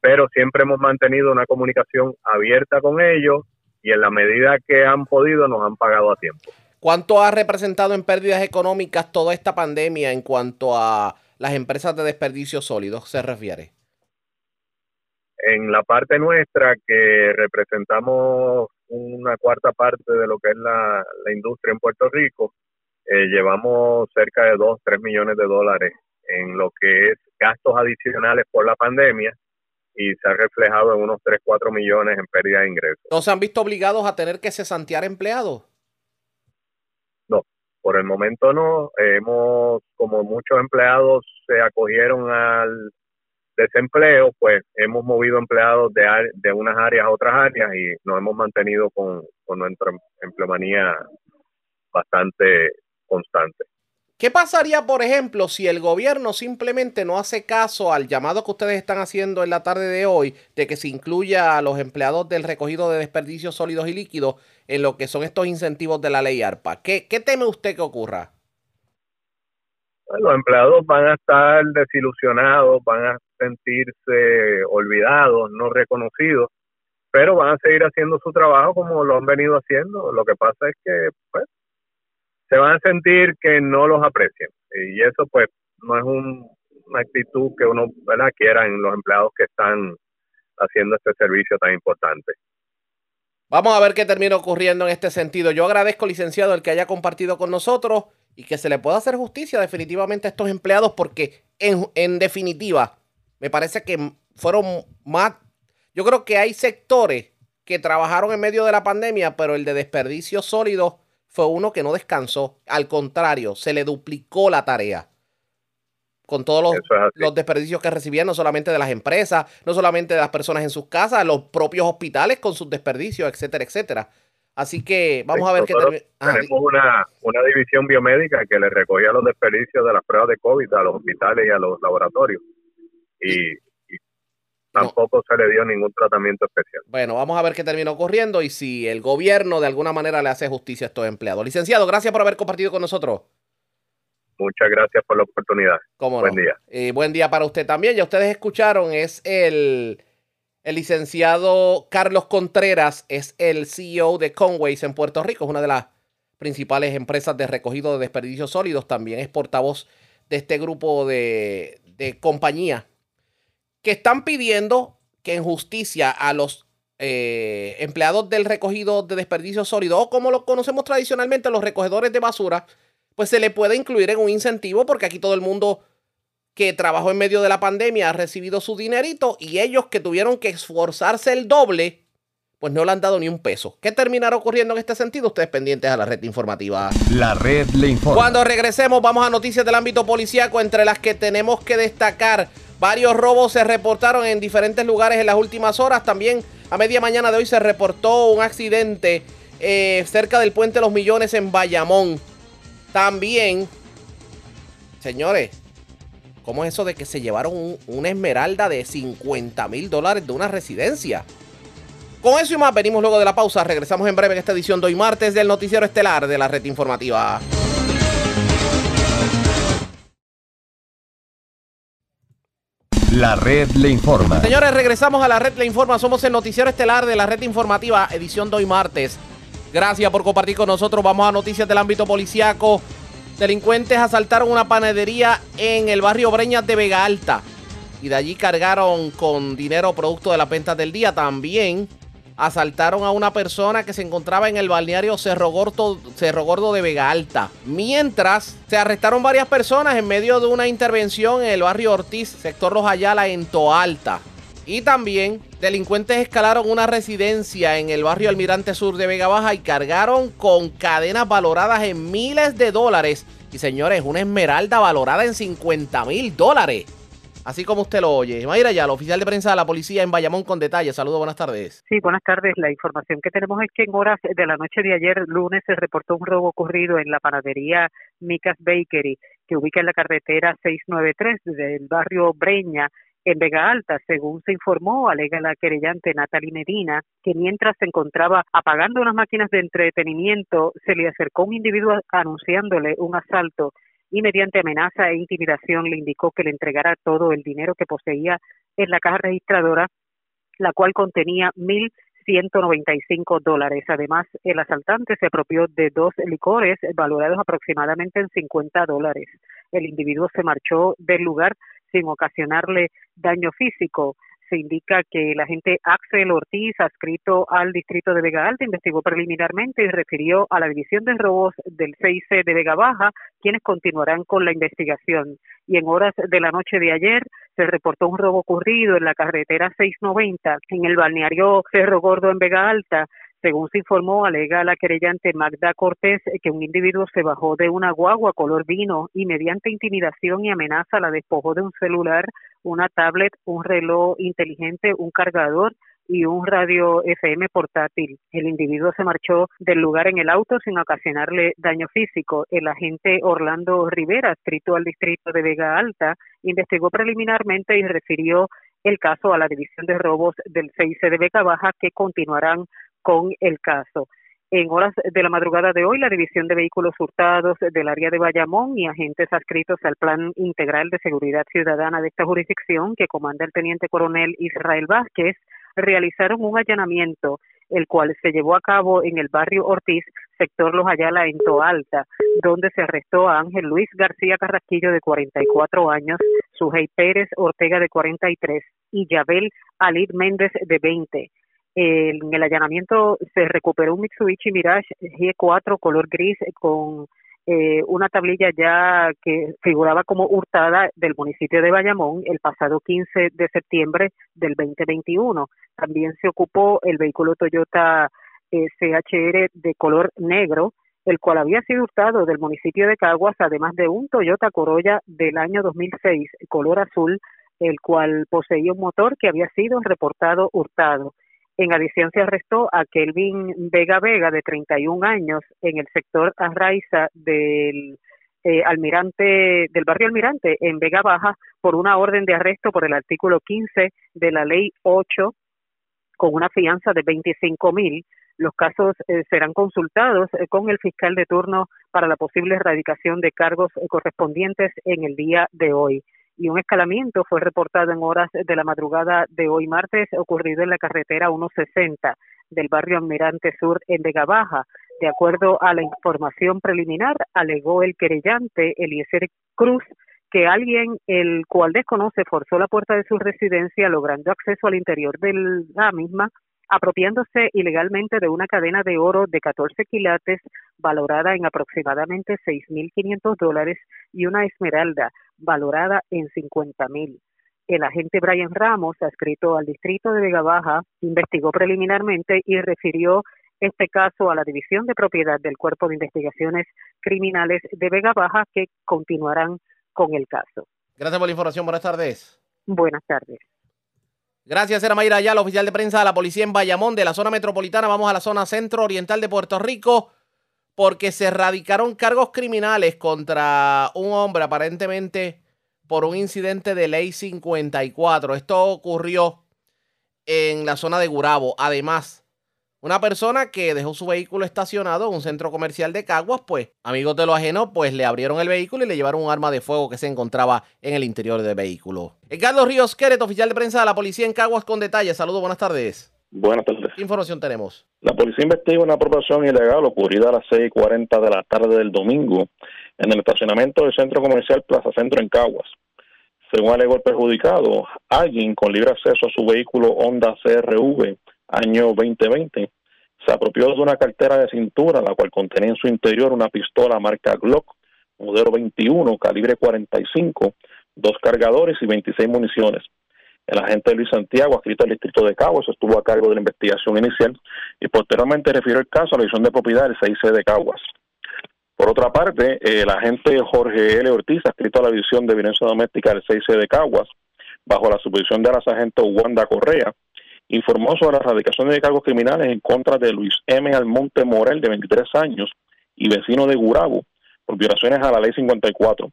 Pero siempre hemos mantenido una comunicación abierta con ellos y en la medida que han podido nos han pagado a tiempo. ¿Cuánto ha representado en pérdidas económicas toda esta pandemia en cuanto a las empresas de desperdicios sólidos se refiere? en la parte nuestra que representamos una cuarta parte de lo que es la, la industria en Puerto Rico, eh, llevamos cerca de 2, 3 millones de dólares en lo que es gastos adicionales por la pandemia y se ha reflejado en unos 3, 4 millones en pérdida de ingresos. ¿No se han visto obligados a tener que cesantear empleados? Por el momento no. Hemos, como muchos empleados se acogieron al desempleo, pues hemos movido empleados de, unas áreas a otras áreas y nos hemos mantenido con nuestra empleomanía bastante constante. ¿Qué pasaría, por ejemplo, si el gobierno simplemente no hace caso al llamado que ustedes están haciendo en la tarde de hoy de que se incluya a los empleados del recogido de desperdicios sólidos y líquidos en lo que son estos incentivos de la ley ARPA? ¿Qué, teme usted que ocurra? Los empleados van a estar desilusionados, van a sentirse olvidados, no reconocidos, pero van a seguir haciendo su trabajo como lo han venido haciendo. Lo que pasa es que pues, se van a sentir que no los aprecian y eso pues no es un- una actitud que uno quiera en los empleados que están haciendo este servicio tan importante. Vamos a ver qué termina ocurriendo en este sentido. Yo agradezco, licenciado, el que haya compartido con nosotros y que se le pueda hacer justicia definitivamente a estos empleados porque en, definitiva me parece que fueron más... Yo creo que hay sectores que trabajaron en medio de la pandemia, pero el de desperdicio sólido fue uno que no descansó. Al contrario, se le duplicó la tarea con todos los, los desperdicios que recibían, no solamente de las empresas, no solamente de las personas en sus casas, los propios hospitales con sus desperdicios, etcétera, etcétera. Así que vamos a ver qué Nosotros termi- Ajá, tenemos una, una división biomédica que le recogía los desperdicios de las pruebas de COVID a los hospitales y a los laboratorios. Y, y tampoco se le dio ningún tratamiento especial. Bueno, vamos a ver qué termina ocurriendo y si el gobierno de alguna manera le hace justicia a estos empleados. Licenciado, gracias por haber compartido con nosotros. Muchas gracias por la oportunidad. Cómo Buen no. día. Buen día para usted también. Ya ustedes escucharon, es el, el licenciado Carlos Contreras, es el CEO de Conways en Puerto Rico, es una de las principales empresas de recogido de desperdicios sólidos. También es portavoz de este grupo de, de compañías que están pidiendo que en justicia a los eh, empleados del recogido de desperdicios sólidos, o como lo conocemos tradicionalmente, los recogedores de basura, pues se le puede incluir en un incentivo, porque aquí todo el mundo que trabajó en medio de la pandemia ha recibido su dinerito y ellos que tuvieron que esforzarse el doble, pues no le han dado ni un peso. ¿Qué terminará ocurriendo en este sentido? Ustedes pendientes a la red informativa. La red le informa. Cuando regresemos vamos a noticias del ámbito policíaco, entre las que tenemos que destacar Varios robos se reportaron en diferentes lugares en las últimas horas. También a media mañana de hoy se reportó un accidente eh, cerca del puente Los Millones en Bayamón. También, señores, ¿cómo es eso de que se llevaron un- una esmeralda de 50 mil dólares de una residencia? Con eso y más, venimos luego de la pausa. Regresamos en breve en esta edición de hoy martes del Noticiero Estelar de la Red Informativa. La red le informa. Señores, regresamos a la red Le Informa. Somos el noticiero estelar de la red informativa, edición de hoy martes. Gracias por compartir con nosotros. Vamos a noticias del ámbito policiaco. Delincuentes asaltaron una panadería en el barrio Breñas de Vega Alta. Y de allí cargaron con dinero producto de las ventas del día. También asaltaron a una persona que se encontraba en el balneario Cerro Gordo, de Vega Alta. Mientras se arrestaron varias personas en medio de una intervención en el barrio Ortiz, sector Los en Toalta. Y también delincuentes escalaron una residencia en el barrio Almirante Sur de Vega Baja y cargaron con cadenas valoradas en miles de dólares. Y señores, una esmeralda valorada en 50 mil dólares. Así como usted lo oye. Mayra ya, la oficial de prensa de la policía en Bayamón con detalles. Saludos, buenas tardes. Sí, buenas tardes. La información que tenemos es que en horas de la noche de ayer, lunes, se reportó un robo ocurrido en la panadería Micas Bakery, que ubica en la carretera 693 del barrio Breña, en Vega Alta. Según se informó, alega la querellante Natalie Medina, que mientras se encontraba apagando unas máquinas de entretenimiento, se le acercó un individuo anunciándole un asalto y mediante amenaza e intimidación le indicó que le entregara todo el dinero que poseía en la caja registradora, la cual contenía 1.195 dólares. Además, el asaltante se apropió de dos licores valorados aproximadamente en 50 dólares. El individuo se marchó del lugar sin ocasionarle daño físico. Se indica que el agente Axel Ortiz, adscrito al distrito de Vega Alta, investigó preliminarmente y refirió a la División de Robos del CIC de Vega Baja, quienes continuarán con la investigación. Y en horas de la noche de ayer se reportó un robo ocurrido en la carretera 690 en el balneario Cerro Gordo en Vega Alta. Según se informó, alega la querellante Magda Cortés que un individuo se bajó de una guagua color vino y mediante intimidación y amenaza la despojó de un celular, una tablet, un reloj inteligente, un cargador y un radio FM portátil. El individuo se marchó del lugar en el auto sin ocasionarle daño físico. El agente Orlando Rivera, adscrito al distrito de Vega Alta, investigó preliminarmente y refirió el caso a la División de Robos del CIC de Vega Baja que continuarán con el caso. En horas de la madrugada de hoy, la División de Vehículos Hurtados del área de Bayamón y agentes adscritos al Plan Integral de Seguridad Ciudadana de esta jurisdicción, que comanda el Teniente Coronel Israel Vázquez, realizaron un allanamiento, el cual se llevó a cabo en el barrio Ortiz, sector Los Ayala, en Toalta, donde se arrestó a Ángel Luis García Carrasquillo, de 44 años, Sujei Pérez Ortega, de 43, y Yabel Alid Méndez, de 20. En el allanamiento se recuperó un Mitsubishi Mirage G4 color gris con eh, una tablilla ya que figuraba como hurtada del municipio de Bayamón el pasado 15 de septiembre del 2021. También se ocupó el vehículo Toyota eh, CHR de color negro, el cual había sido hurtado del municipio de Caguas, además de un Toyota Corolla del año 2006, color azul, el cual poseía un motor que había sido reportado hurtado. En adición, se arrestó a Kelvin Vega Vega, de 31 años, en el sector Arraiza del eh, Almirante, del barrio Almirante, en Vega Baja, por una orden de arresto por el artículo 15 de la Ley 8, con una fianza de 25 mil. Los casos eh, serán consultados eh, con el fiscal de turno para la posible erradicación de cargos eh, correspondientes en el día de hoy y un escalamiento fue reportado en horas de la madrugada de hoy martes ocurrido en la carretera 160 del barrio Almirante Sur en Vega Baja. De acuerdo a la información preliminar, alegó el querellante Eliezer Cruz que alguien el cual desconoce forzó la puerta de su residencia logrando acceso al interior de la misma apropiándose ilegalmente de una cadena de oro de 14 quilates valorada en aproximadamente 6.500 dólares y una esmeralda valorada en 50.000. El agente Brian Ramos, adscrito al distrito de Vega Baja, investigó preliminarmente y refirió este caso a la División de Propiedad del Cuerpo de Investigaciones Criminales de Vega Baja que continuarán con el caso. Gracias por la información. Buenas tardes. Buenas tardes. Gracias, era Mayra Ayala, oficial de prensa de la policía en Bayamón, de la zona metropolitana. Vamos a la zona centro-oriental de Puerto Rico, porque se radicaron cargos criminales contra un hombre, aparentemente por un incidente de ley 54. Esto ocurrió en la zona de Gurabo. Además, una persona que dejó su vehículo estacionado en un centro comercial de Caguas, pues amigos de lo ajeno, pues le abrieron el vehículo y le llevaron un arma de fuego que se encontraba en el interior del vehículo. Edgardo Ríos Queret, oficial de prensa de la policía en Caguas con detalles. Saludos, buenas tardes. Buenas tardes. ¿Qué información tenemos? La policía investiga una apropiación ilegal ocurrida a las 6:40 de la tarde del domingo en el estacionamiento del centro comercial Plaza Centro en Caguas. Según alegó el perjudicado, alguien con libre acceso a su vehículo Honda CRV año 2020, se apropió de una cartera de cintura, la cual contenía en su interior una pistola marca Glock, modelo 21, calibre 45, dos cargadores y 26 municiones. El agente Luis Santiago, adscrito al distrito de Caguas, estuvo a cargo de la investigación inicial y posteriormente refirió el caso a la división de propiedad del 6C de Caguas. Por otra parte, el agente Jorge L. Ortiz, adscrito a la división de violencia doméstica del 6C de Caguas, bajo la supervisión de la sargento Wanda Correa, informó sobre la erradicación de cargos criminales en contra de Luis M. Almonte Morel, de 23 años, y vecino de Gurabo, por violaciones a la ley 54.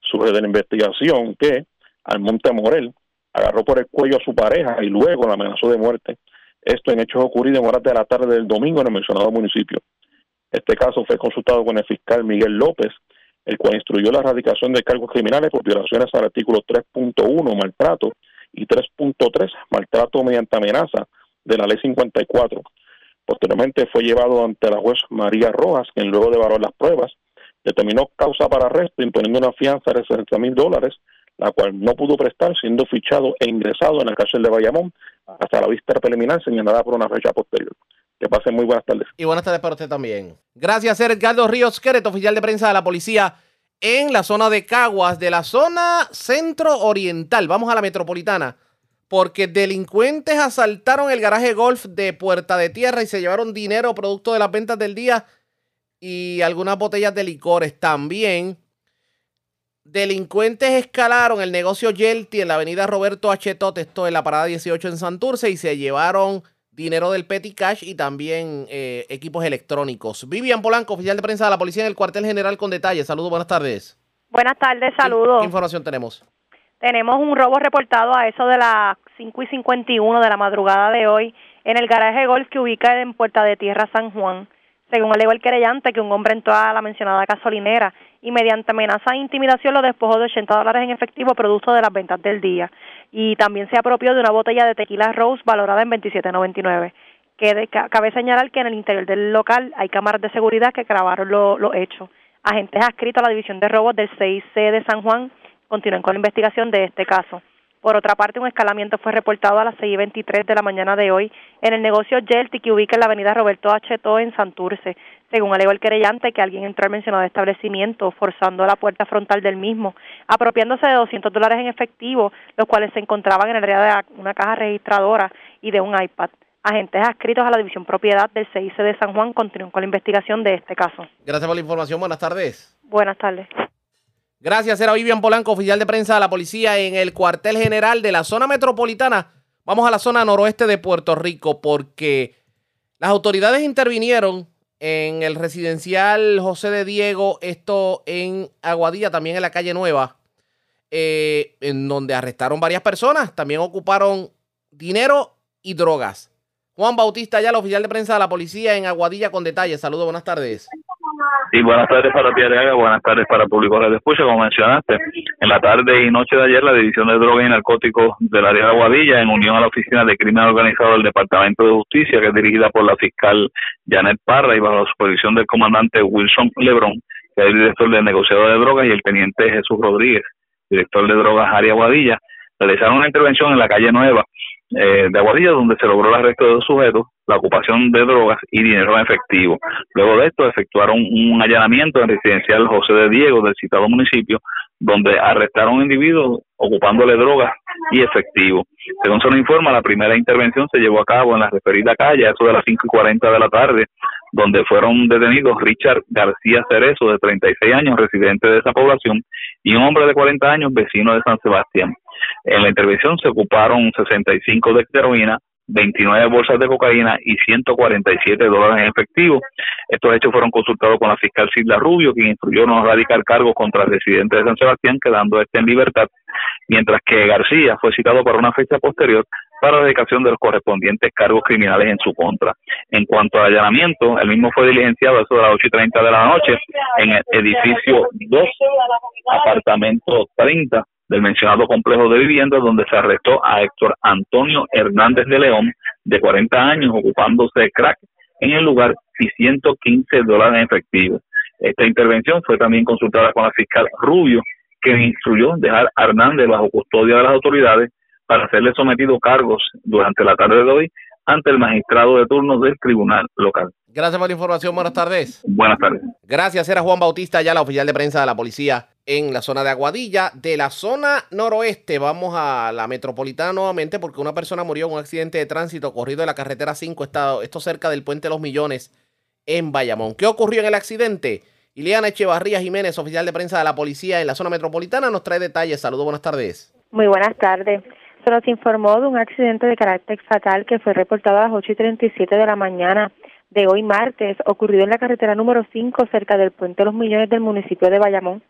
Surge de la investigación que Almonte Morel agarró por el cuello a su pareja y luego la amenazó de muerte. Esto en hechos ocurridos en horas de la tarde del domingo en el mencionado municipio. Este caso fue consultado con el fiscal Miguel López, el cual instruyó la erradicación de cargos criminales por violaciones al artículo 3.1, maltrato, y 3.3, maltrato mediante amenaza de la ley 54. Posteriormente fue llevado ante la juez María Rojas, quien luego de evaluar las pruebas determinó causa para arresto imponiendo una fianza de 60 mil dólares, la cual no pudo prestar, siendo fichado e ingresado en la cárcel de Bayamón hasta la vista preliminar señalada por una fecha posterior. Que pasen muy buenas tardes. Y buenas tardes para usted también. Gracias, Edgardo Ríos Queret, oficial de prensa de la policía en la zona de Caguas, de la zona centro-oriental. Vamos a la metropolitana, porque delincuentes asaltaron el garaje golf de Puerta de Tierra y se llevaron dinero producto de las ventas del día y algunas botellas de licores. También delincuentes escalaron el negocio Yelty en la avenida Roberto H. esto en la parada 18 en Santurce, y se llevaron dinero del petty cash y también eh, equipos electrónicos. Vivian Polanco, oficial de prensa de la policía en el cuartel general con detalles. Saludos, buenas tardes. Buenas tardes, saludos. ¿Qué, información tenemos? Tenemos un robo reportado a eso de las 5 y 51 de la madrugada de hoy en el garaje golf que ubica en Puerta de Tierra San Juan. Según alegó el querellante, que un hombre entró a la mencionada gasolinera y mediante amenaza e intimidación lo despojó de 80 dólares en efectivo producto de las ventas del día y también se apropió de una botella de tequila Rose valorada en 27.99. Que cabe señalar que en el interior del local hay cámaras de seguridad que grabaron lo, hecho. Agentes adscritos a la División de Robos del 6C de San Juan continúan con la investigación de este caso. Por otra parte, un escalamiento fue reportado a las 6.23 de la mañana de hoy en el negocio Yelty que ubica en la avenida Roberto H. en Santurce. Según alegó el querellante, que alguien entró al mencionado establecimiento forzando la puerta frontal del mismo, apropiándose de 200 dólares en efectivo, los cuales se encontraban en el área de una caja registradora y de un iPad. Agentes adscritos a la División Propiedad del CIC de San Juan continúan con la investigación de este caso. Gracias por la información. Buenas tardes. Buenas tardes. Gracias, era Vivian Polanco, oficial de prensa de la policía en el cuartel general de la zona metropolitana. Vamos a la zona noroeste de Puerto Rico porque las autoridades intervinieron en el residencial José de Diego, esto en Aguadilla, también en la calle Nueva, eh, en donde arrestaron varias personas. También ocuparon dinero y drogas. Juan Bautista, ya el oficial de prensa de la policía en Aguadilla con detalles. Saludos, buenas tardes. Sí, buenas tardes para Pierre buenas tardes para público de Escucha, como mencionaste. En la tarde y noche de ayer, la División de Drogas y Narcóticos del área de Aguadilla, en unión a la Oficina de Crimen Organizado del Departamento de Justicia, que es dirigida por la fiscal Janet Parra y bajo la supervisión del comandante Wilson Lebron, que es el director del negociado de drogas, y el teniente Jesús Rodríguez, director de drogas área Aguadilla, realizaron una intervención en la calle Nueva eh, de Aguadilla, donde se logró el arresto de dos sujetos, la ocupación de drogas y dinero en efectivo. Luego de esto, efectuaron un allanamiento en residencial José de Diego del citado municipio, donde arrestaron a un individuo ocupándole drogas y efectivo. Según se nos informa, la primera intervención se llevó a cabo en la referida calle, eso de las 5 y 40 de la tarde, donde fueron detenidos Richard García Cerezo, de 36 años, residente de esa población, y un hombre de 40 años, vecino de San Sebastián. En la intervención se ocuparon 65 de heroína, 29 bolsas de cocaína y 147 dólares en efectivo. Estos hechos fueron consultados con la fiscal Silvia Rubio, quien instruyó no radicar cargos contra el residente de San Sebastián, quedando este en libertad, mientras que García fue citado para una fecha posterior para la dedicación de los correspondientes cargos criminales en su contra. En cuanto al allanamiento, el mismo fue diligenciado a eso de las 8 y 30 de la noche en el edificio 2, apartamento 30 del mencionado complejo de viviendas donde se arrestó a Héctor Antonio Hernández de León, de 40 años, ocupándose de crack en el lugar y 115 dólares en efectivo. Esta intervención fue también consultada con la fiscal Rubio, que instruyó dejar a Hernández bajo custodia de las autoridades para hacerle sometido cargos durante la tarde de hoy ante el magistrado de turno del tribunal local. Gracias por la información. Buenas tardes. Buenas tardes. Gracias. Era Juan Bautista, ya la oficial de prensa de la policía en la zona de Aguadilla. De la zona noroeste vamos a la metropolitana nuevamente porque una persona murió en un accidente de tránsito corrido en la carretera 5, esto cerca del puente Los Millones en Bayamón. ¿Qué ocurrió en el accidente? Ileana Echevarría Jiménez, oficial de prensa de la policía en la zona metropolitana, nos trae detalles. Saludos, buenas tardes. Muy buenas tardes. Se nos informó de un accidente de carácter fatal que fue reportado a las 8 y 37 de la mañana de hoy martes, ocurrido en la carretera número 5 cerca del Puente Los Millones del municipio de Bayamón.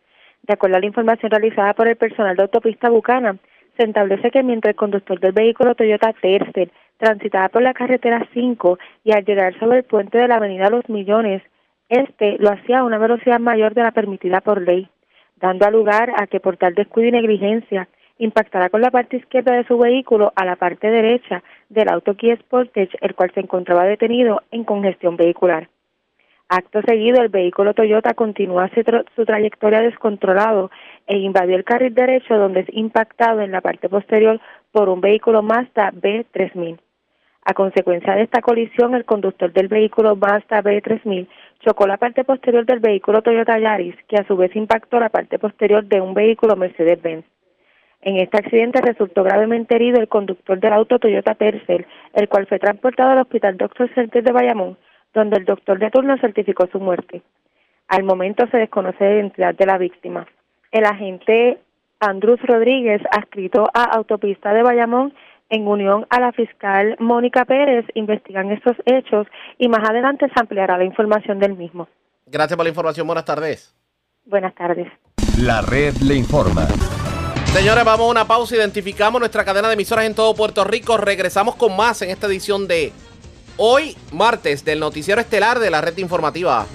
De acuerdo a la información realizada por el personal de autopista Bucana, se establece que mientras el conductor del vehículo Toyota Tercel transitaba por la carretera 5 y al llegar sobre el puente de la avenida Los Millones, este lo hacía a una velocidad mayor de la permitida por ley, dando lugar a que por tal descuido y negligencia impactará con la parte izquierda de su vehículo a la parte derecha del auto Kia Sportage, el cual se encontraba detenido en congestión vehicular. Acto seguido, el vehículo Toyota continúa su, trayectoria descontrolado e invadió el carril derecho donde es impactado en la parte posterior por un vehículo Mazda B3000. A consecuencia de esta colisión, el conductor del vehículo Mazda B3000 chocó la parte posterior del vehículo Toyota Yaris, que a su vez impactó la parte posterior de un vehículo Mercedes-Benz. En este accidente resultó gravemente herido el conductor del auto Toyota Tercel, el cual fue transportado al Hospital Doctor Center de Bayamón, donde el doctor de turno certificó su muerte. Al momento se desconoce la identidad de la víctima. El agente Andrus Rodríguez, adscrito a Autopista de Bayamón, en unión a la fiscal Mónica Pérez, investigan estos hechos y más adelante se ampliará la información del mismo. Gracias por la información. Buenas tardes. Buenas tardes. La red le informa. Señores, vamos a una pausa. Identificamos nuestra cadena de emisoras en todo Puerto Rico. Regresamos con más en esta edición de hoy, martes, del Noticiero Estelar de la Red Informativa.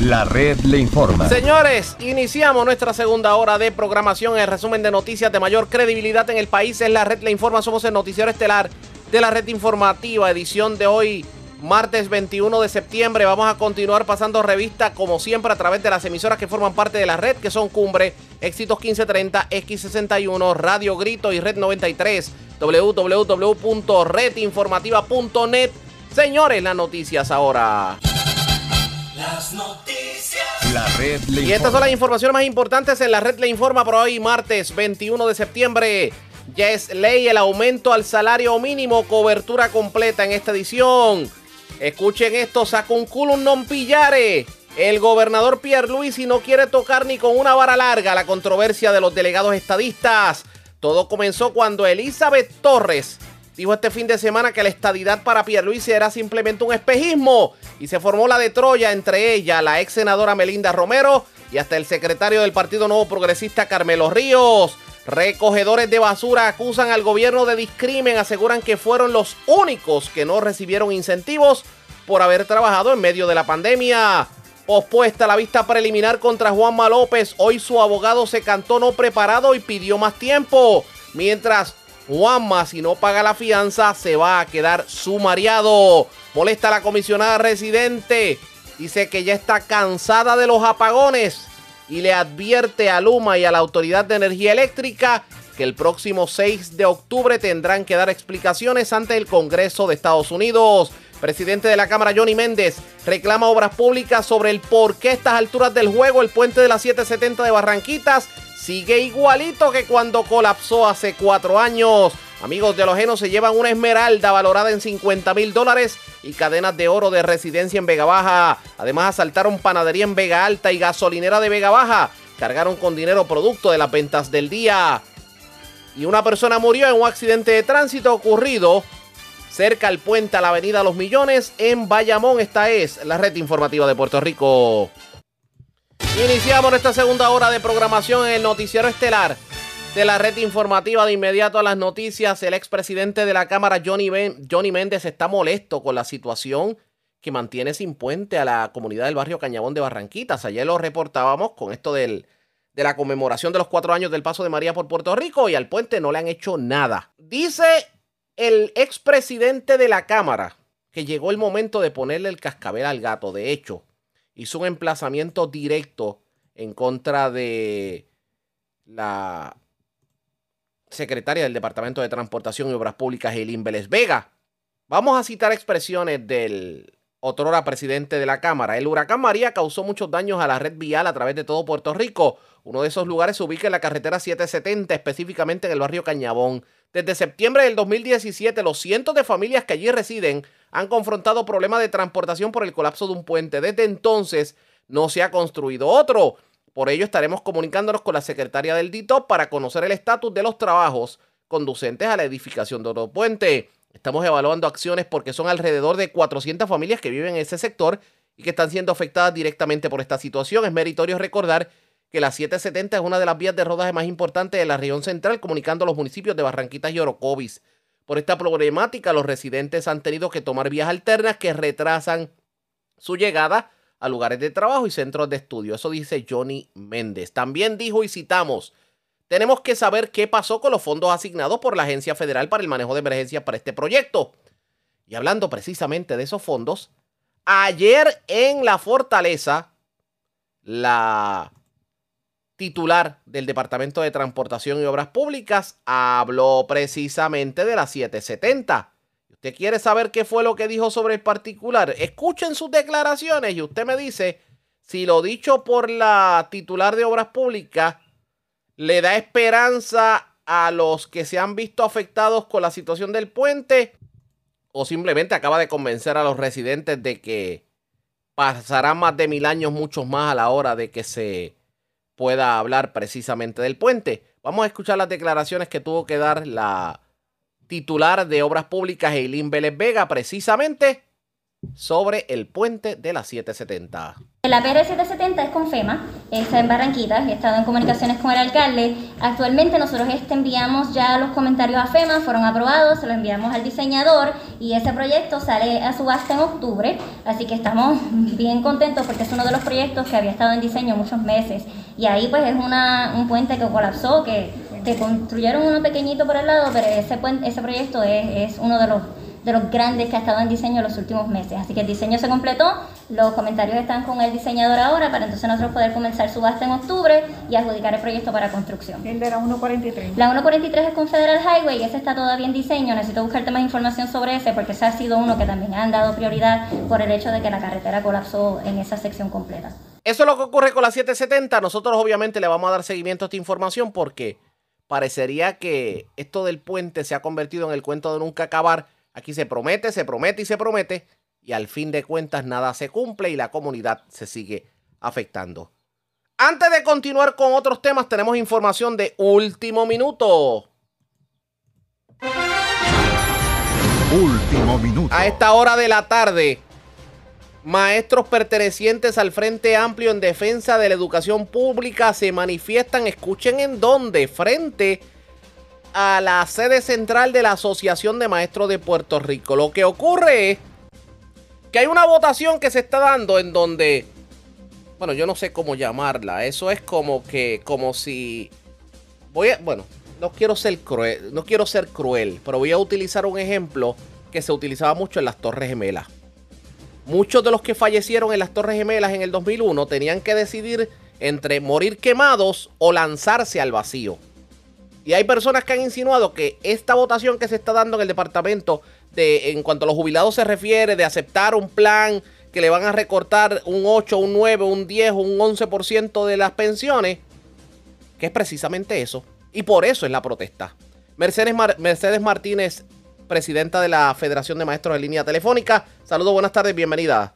La red le informa. Señores, iniciamos nuestra segunda hora de programación. El resumen de noticias de mayor credibilidad en el país es la red le informa. Somos el Noticiero Estelar de la Red Informativa, edición de hoy, martes 21 de septiembre. Vamos a continuar pasando revista como siempre a través de las emisoras que forman parte de la red, que son Cumbre, Éxitos 1530, X61, Radio Grito y Red 93, www.redinformativa.net. Señores, las noticias ahora. Las noticias. La red le Y estas son las informaciones más importantes en la red le informa por hoy, martes 21 de septiembre. Ya es ley el aumento al salario mínimo, cobertura completa en esta edición. Escuchen esto, un non pillare. El gobernador Pierluisi no quiere tocar ni con una vara larga la controversia de los delegados estadistas. Todo comenzó cuando Elizabeth Torres dijo este fin de semana que la estadidad para Pierluisi era simplemente un espejismo y se formó la de Troya entre ella, la ex senadora Melinda Romero y hasta el secretario del Partido Nuevo Progresista Carmelo Ríos. Recogedores de basura acusan al gobierno de discrimen, aseguran que fueron los únicos que no recibieron incentivos por haber trabajado en medio de la pandemia. Pospuesta la vista preliminar contra Juanma López, hoy su abogado se cantó no preparado y pidió más tiempo. Mientras Juanma, si no paga la fianza, se va a quedar sumariado. Molesta la comisionada residente. Dice que ya está cansada de los apagones y le advierte a Luma y a la Autoridad de Energía Eléctrica que el próximo 6 de octubre tendrán que dar explicaciones ante el Congreso de Estados Unidos. Presidente de la Cámara Johnny Méndez reclama obras públicas sobre el por qué a estas alturas del juego el puente de las 770 de Barranquitas sigue igualito que cuando colapsó hace cuatro años. Amigos de los Genos se llevan una esmeralda valorada en 50 mil dólares y cadenas de oro de residencia en Vega Baja. Además asaltaron panadería en Vega Alta y gasolinera de Vega Baja. cargaron con dinero producto de las ventas del día. Y una persona murió en un accidente de tránsito ocurrido cerca al puente a la avenida Los Millones en Bayamón. Esta es la red informativa de Puerto Rico. Iniciamos esta segunda hora de programación en el noticiero estelar de la red informativa de inmediato a las noticias. El expresidente de la Cámara, Johnny, Johnny Méndez, está molesto con la situación que mantiene sin puente a la comunidad del barrio Cañabón de Barranquitas. Ayer lo reportábamos con esto del, de la conmemoración de los cuatro años del paso de María por Puerto Rico y al puente no le han hecho nada. Dice el expresidente de la Cámara que llegó el momento de ponerle el cascabel al gato. De hecho, hizo un emplazamiento directo en contra de la secretaria del Departamento de Transportación y Obras Públicas, Eileen Vélez Vega. Vamos a citar expresiones del otrora presidente de la Cámara. El huracán María causó muchos daños a la red vial a través de todo Puerto Rico. Uno de esos lugares se ubica en la carretera 770, específicamente en el barrio Cañabón. Desde septiembre del 2017, los cientos de familias que allí residen han confrontado problemas de transportación por el colapso de un puente. Desde entonces no se ha construido otro. Por ello estaremos comunicándonos con la secretaria del DITOP para conocer el estatus de los trabajos conducentes a la edificación de otro puente. Estamos evaluando acciones porque son alrededor de 400 familias que viven en ese sector y que están siendo afectadas directamente por esta situación. Es meritorio recordar que la 770 es una de las vías de rodaje más importantes de la región central, comunicando a los municipios de Barranquitas y Orocovis. Por esta problemática, los residentes han tenido que tomar vías alternas que retrasan su llegada a lugares de trabajo y centros de estudio. Eso dice Johnny Méndez. También dijo y citamos, tenemos que saber qué pasó con los fondos asignados por la Agencia Federal para el Manejo de Emergencias para este proyecto. Y hablando precisamente de esos fondos, ayer en la fortaleza, la titular del Departamento de Transportación y Obras Públicas habló precisamente de la 770. ¿Usted quiere saber qué fue lo que dijo sobre el particular? Escuchen sus declaraciones y usted me dice si lo dicho por la titular de Obras Públicas le da esperanza a los que se han visto afectados con la situación del puente o simplemente acaba de convencer a los residentes de que pasarán más de mil años, muchos más a la hora de que se pueda hablar precisamente del puente. Vamos a escuchar las declaraciones que tuvo que dar la titular de Obras Públicas, Eileen Vélez Vega, precisamente sobre el puente de la 770. La PR 770 es con FEMA, está en Barranquitas, he estado en comunicaciones con el alcalde. Actualmente nosotros este enviamos ya los comentarios a FEMA, fueron aprobados, se los enviamos al diseñador y ese proyecto sale a subasta en octubre, así que estamos bien contentos porque es uno de los proyectos que había estado en diseño muchos meses y ahí pues es una, un puente que colapsó, que, te construyeron uno pequeñito por el lado, pero ese, puente, ese proyecto es, es uno de los de los grandes que ha estado en diseño los últimos meses. Así que el diseño se completó, los comentarios están con el diseñador ahora para entonces nosotros poder comenzar subasta en octubre y adjudicar el proyecto para construcción. El de la 143. La 143 es con Federal Highway y ese está todavía en diseño. Necesito buscarte más información sobre ese porque ese ha sido uno que también han dado prioridad por el hecho de que la carretera colapsó en esa sección completa. Eso es lo que ocurre con la 770. Nosotros obviamente le vamos a dar seguimiento a esta información porque parecería que esto del puente se ha convertido en el cuento de nunca acabar Aquí se promete, se promete y se promete y al fin de cuentas nada se cumple y la comunidad se sigue afectando. Antes de continuar con otros temas, tenemos información de último minuto. Último minuto. A esta hora de la tarde, maestros pertenecientes al Frente Amplio en Defensa de la Educación Pública se manifiestan, escuchen en dónde, frente a la sede central de la Asociación de Maestros de Puerto Rico. Lo que ocurre es que hay una votación que se está dando en donde, bueno, yo no sé cómo llamarla. Eso es como que, como si, voy a, bueno, no quiero ser cruel, no quiero ser cruel, pero voy a utilizar un ejemplo que se utilizaba mucho en las Torres Gemelas. Muchos de los que fallecieron en las Torres Gemelas en el 2001 tenían que decidir entre morir quemados o lanzarse al vacío. Y hay personas que han insinuado que esta votación que se está dando en el departamento de en cuanto a los jubilados se refiere de aceptar un plan que le van a recortar un 8, un 9, un 10, un 11% de las pensiones, que es precisamente eso. Y por eso es la protesta. Mercedes, Mercedes Martínez, presidenta de la Federación de Maestros de Línea Telefónica. Saludos, buenas tardes, bienvenida.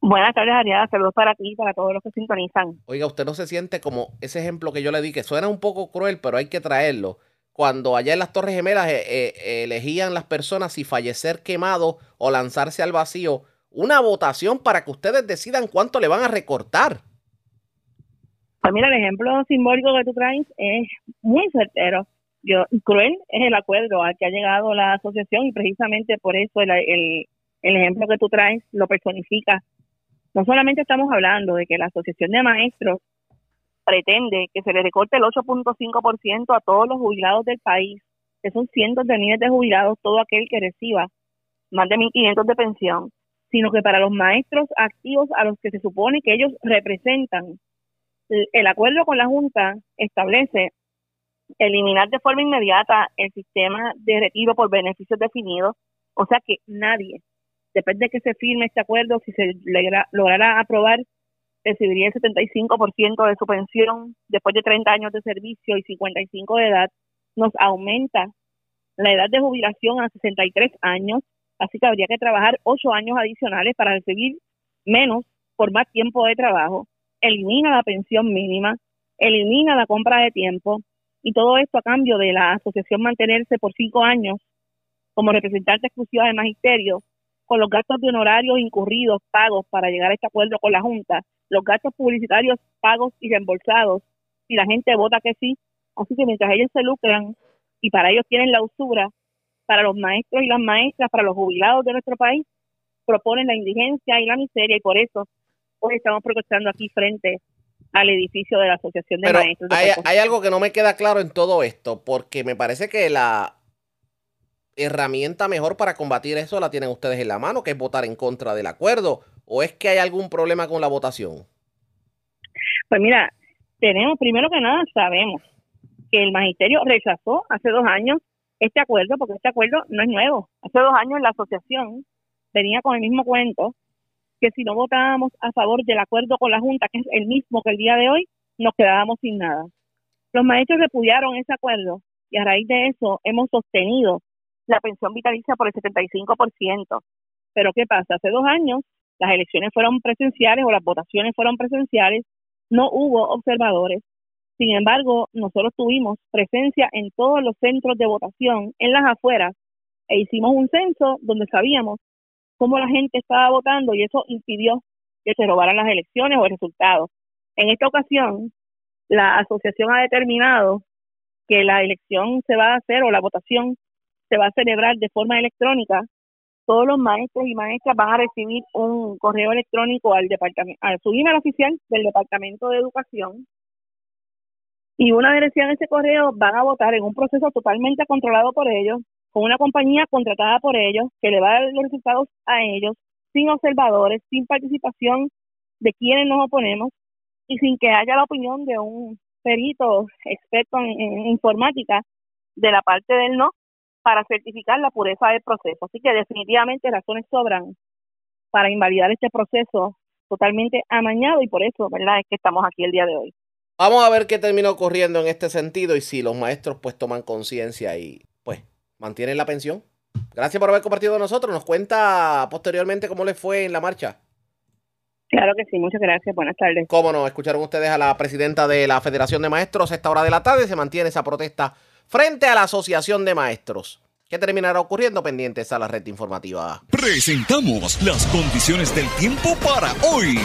Buenas tardes, Ariada. Saludos para ti y para todos los que sintonizan. Oiga, usted no se siente como ese ejemplo que yo le di, que suena un poco cruel, pero hay que traerlo. Cuando allá en las Torres Gemelas eh, eh, elegían las personas si fallecer quemado o lanzarse al vacío, una votación para que ustedes decidan cuánto le van a recortar. Pues mira, el ejemplo simbólico que tú traes es muy certero. Cruel es el acuerdo al que ha llegado la asociación y precisamente por eso el, el, el ejemplo que tú traes lo personifica. No solamente estamos hablando de que la Asociación de Maestros pretende que se le recorte el 8.5% a todos los jubilados del país, que son cientos de miles de jubilados, todo aquel que reciba más de 1.500 de pensión, sino que para los maestros activos a los que se supone que ellos representan, el acuerdo con la Junta establece eliminar de forma inmediata el sistema de retiro por beneficios definidos, o sea que nadie después de que se firme este acuerdo, si se logrará aprobar, recibiría el 75% de su pensión después de 30 años de servicio y 55 de edad, nos aumenta la edad de jubilación a 63 años, así que habría que trabajar 8 años adicionales para recibir menos por más tiempo de trabajo, elimina la pensión mínima, elimina la compra de tiempo y todo esto a cambio de la asociación mantenerse por 5 años como representante exclusiva del magisterio con los gastos de honorarios incurridos, pagos para llegar a este acuerdo con la Junta, los gastos publicitarios pagos y reembolsados, si la gente vota que sí. Así que mientras ellos se lucran y para ellos tienen la usura, para los maestros y las maestras, para los jubilados de nuestro país, proponen la indigencia y la miseria y por eso hoy estamos protestando aquí frente al edificio de la Asociación de Maestros. hay, hay algo que no me queda claro en todo esto, porque me parece que la herramienta mejor para combatir eso la tienen ustedes en la mano, que es votar en contra del acuerdo? ¿O es que hay algún problema con la votación? Pues mira, tenemos, primero que nada, sabemos que el magisterio rechazó hace dos años este acuerdo, porque este acuerdo no es nuevo. Hace dos años la asociación venía con el mismo cuento, que si no votábamos a favor del acuerdo con la Junta, que es el mismo que el día de hoy, nos quedábamos sin nada. Los maestros repudiaron ese acuerdo y a raíz de eso hemos sostenido la pensión vitalicia por el 75%. Pero ¿qué pasa? Hace dos años las elecciones fueron presenciales o las votaciones fueron presenciales, no hubo observadores. Sin embargo, nosotros tuvimos presencia en todos los centros de votación en las afueras e hicimos un censo donde sabíamos cómo la gente estaba votando y eso impidió que se robaran las elecciones o el resultado. En esta ocasión, la asociación ha determinado que la elección se va a hacer o la votación se va a celebrar de forma electrónica. Todos los maestros y maestras van a recibir un correo electrónico al departamento, a su email oficial del Departamento de Educación. Y una vez reciban ese correo, van a votar en un proceso totalmente controlado por ellos, con una compañía contratada por ellos, que le va a dar los resultados a ellos, sin observadores, sin participación de quienes nos oponemos y sin que haya la opinión de un perito experto en informática de la parte del no, para certificar la pureza del proceso. Así que definitivamente razones sobran para invalidar este proceso totalmente amañado y por eso, ¿verdad?, es que estamos aquí el día de hoy. Vamos a ver qué termina ocurriendo en este sentido y si los maestros pues toman conciencia y mantienen la pensión. Gracias por haber compartido con nosotros. Nos cuenta posteriormente cómo les fue en la marcha. Claro que sí, muchas gracias. Buenas tardes. Cómo no, escucharon ustedes a la presidenta de la Federación de Maestros. A esta hora de la tarde se mantiene esa protesta frente a la Asociación de Maestros. ¿Qué terminará ocurriendo pendientes a la red informativa? Presentamos las condiciones del tiempo para hoy.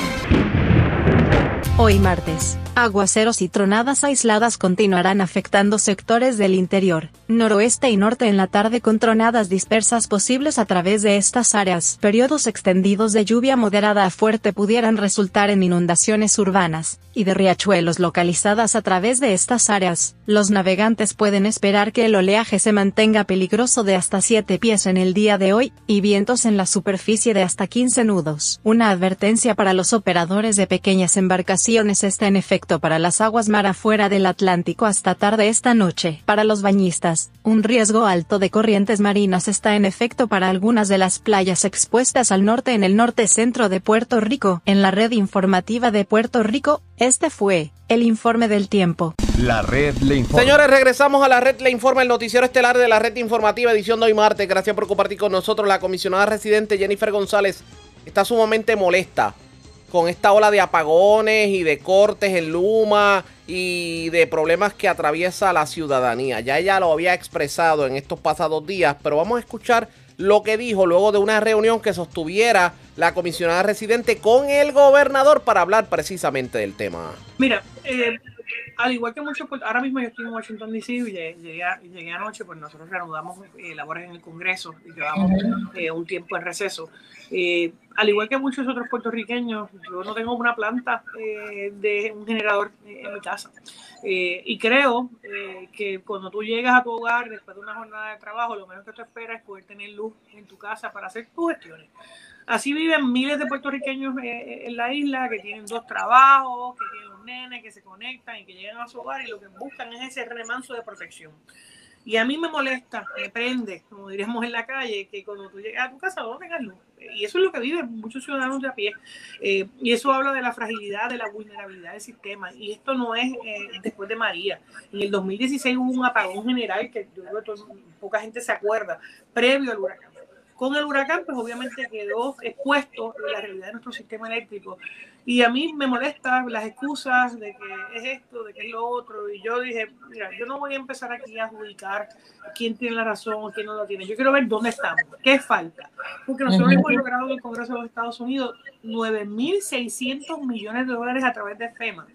Hoy martes, aguaceros y tronadas aisladas continuarán afectando sectores del interior, noroeste y norte en la tarde con tronadas dispersas posibles a través de estas áreas. Periodos extendidos de lluvia moderada a fuerte pudieran resultar en inundaciones urbanas y de riachuelos localizadas a través de estas áreas. Los navegantes pueden esperar que el oleaje se mantenga peligroso de hasta 7 pies en el día de hoy y vientos en la superficie de hasta 15 nudos. Una advertencia para los operadores de pequeñas embarcaciones está en efecto para las aguas mar afuera del Atlántico hasta tarde esta noche. Para los bañistas, un riesgo alto de corrientes marinas está en efecto para algunas de las playas expuestas al norte en el norte centro de Puerto Rico. En la red informativa de Puerto Rico, este fue el informe del tiempo. La red le informa. Señores, regresamos a la red le informa, el noticiero estelar de la red informativa, edición de hoy martes. Gracias por compartir con nosotros. La comisionada residente Jennifer González está sumamente molesta con esta ola de apagones y de cortes en Luma y de problemas que atraviesa la ciudadanía. Ya ella lo había expresado en estos pasados días, pero vamos a escuchar lo que dijo luego de una reunión que sostuviera la comisionada residente con el gobernador para hablar precisamente del tema. Mira, eh, al igual que muchos, ahora mismo yo estoy en Washington DC y llegué, llegué anoche, pues nosotros reanudamos eh, labores en el Congreso y llevamos eh, un tiempo en receso. Eh, al igual que muchos otros puertorriqueños, yo no tengo una planta de un generador en mi casa. y creo que cuando tú llegas a tu hogar después de una jornada de trabajo, lo menos que tú esperas es poder tener luz en tu casa para hacer tus gestiones. Así viven miles de puertorriqueños en la isla que tienen dos trabajos, que tienen nenes que se conectan y que llegan a su hogar y lo que buscan es ese remanso de protección. Y a mí me molesta, me prende, como diríamos en la calle, que cuando tú llegas a tu casa no tengas luz. Y eso es lo que viven muchos ciudadanos de a pie. Eh, y eso habla de la fragilidad, de la vulnerabilidad del sistema. Y esto no es eh, después de María. En el 2016 hubo un apagón general que yo creo que poca gente se acuerda, previo al huracán. Con el huracán, pues obviamente quedó expuesto la realidad de nuestro sistema eléctrico. Y a mí me molestan las excusas de que es esto, de que es lo otro. Y yo dije, mira, yo no voy a empezar aquí a adjudicar quién tiene la razón o quién no la tiene. Yo quiero ver dónde estamos, qué falta. Porque nosotros hemos logrado en el Congreso de los Estados Unidos 9.600 millones de dólares a través de FEMA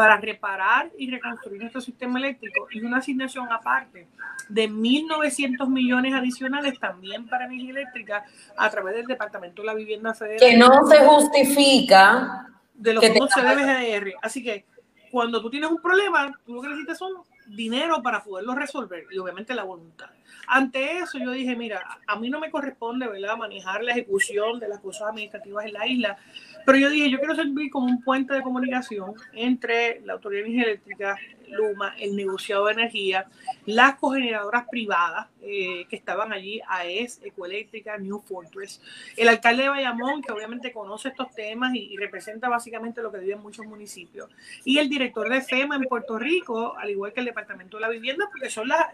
para reparar y reconstruir nuestro sistema eléctrico y una asignación aparte de 1.900 millones adicionales también para energía eléctrica a través del Departamento de la Vivienda Federal. Que no se justifica. De lo que, no se debe GDR. Así que cuando tú tienes un problema, tú lo que necesitas son dinero para poderlo resolver y obviamente la voluntad. Ante eso yo dije, mira, a mí no me corresponde, ¿verdad?, manejar la ejecución de las cosas administrativas en la isla, pero yo dije, yo quiero servir como un puente de comunicación entre la Autoridad de Energía Eléctrica, Luma, el negociado de energía, las cogeneradoras privadas eh, que estaban allí, AES, Ecoeléctrica, New Fortress, el alcalde de Bayamón, que obviamente conoce estos temas y, representa básicamente lo que viven muchos municipios, y el director de FEMA en Puerto Rico, al igual que el Departamento de la Vivienda, porque son las...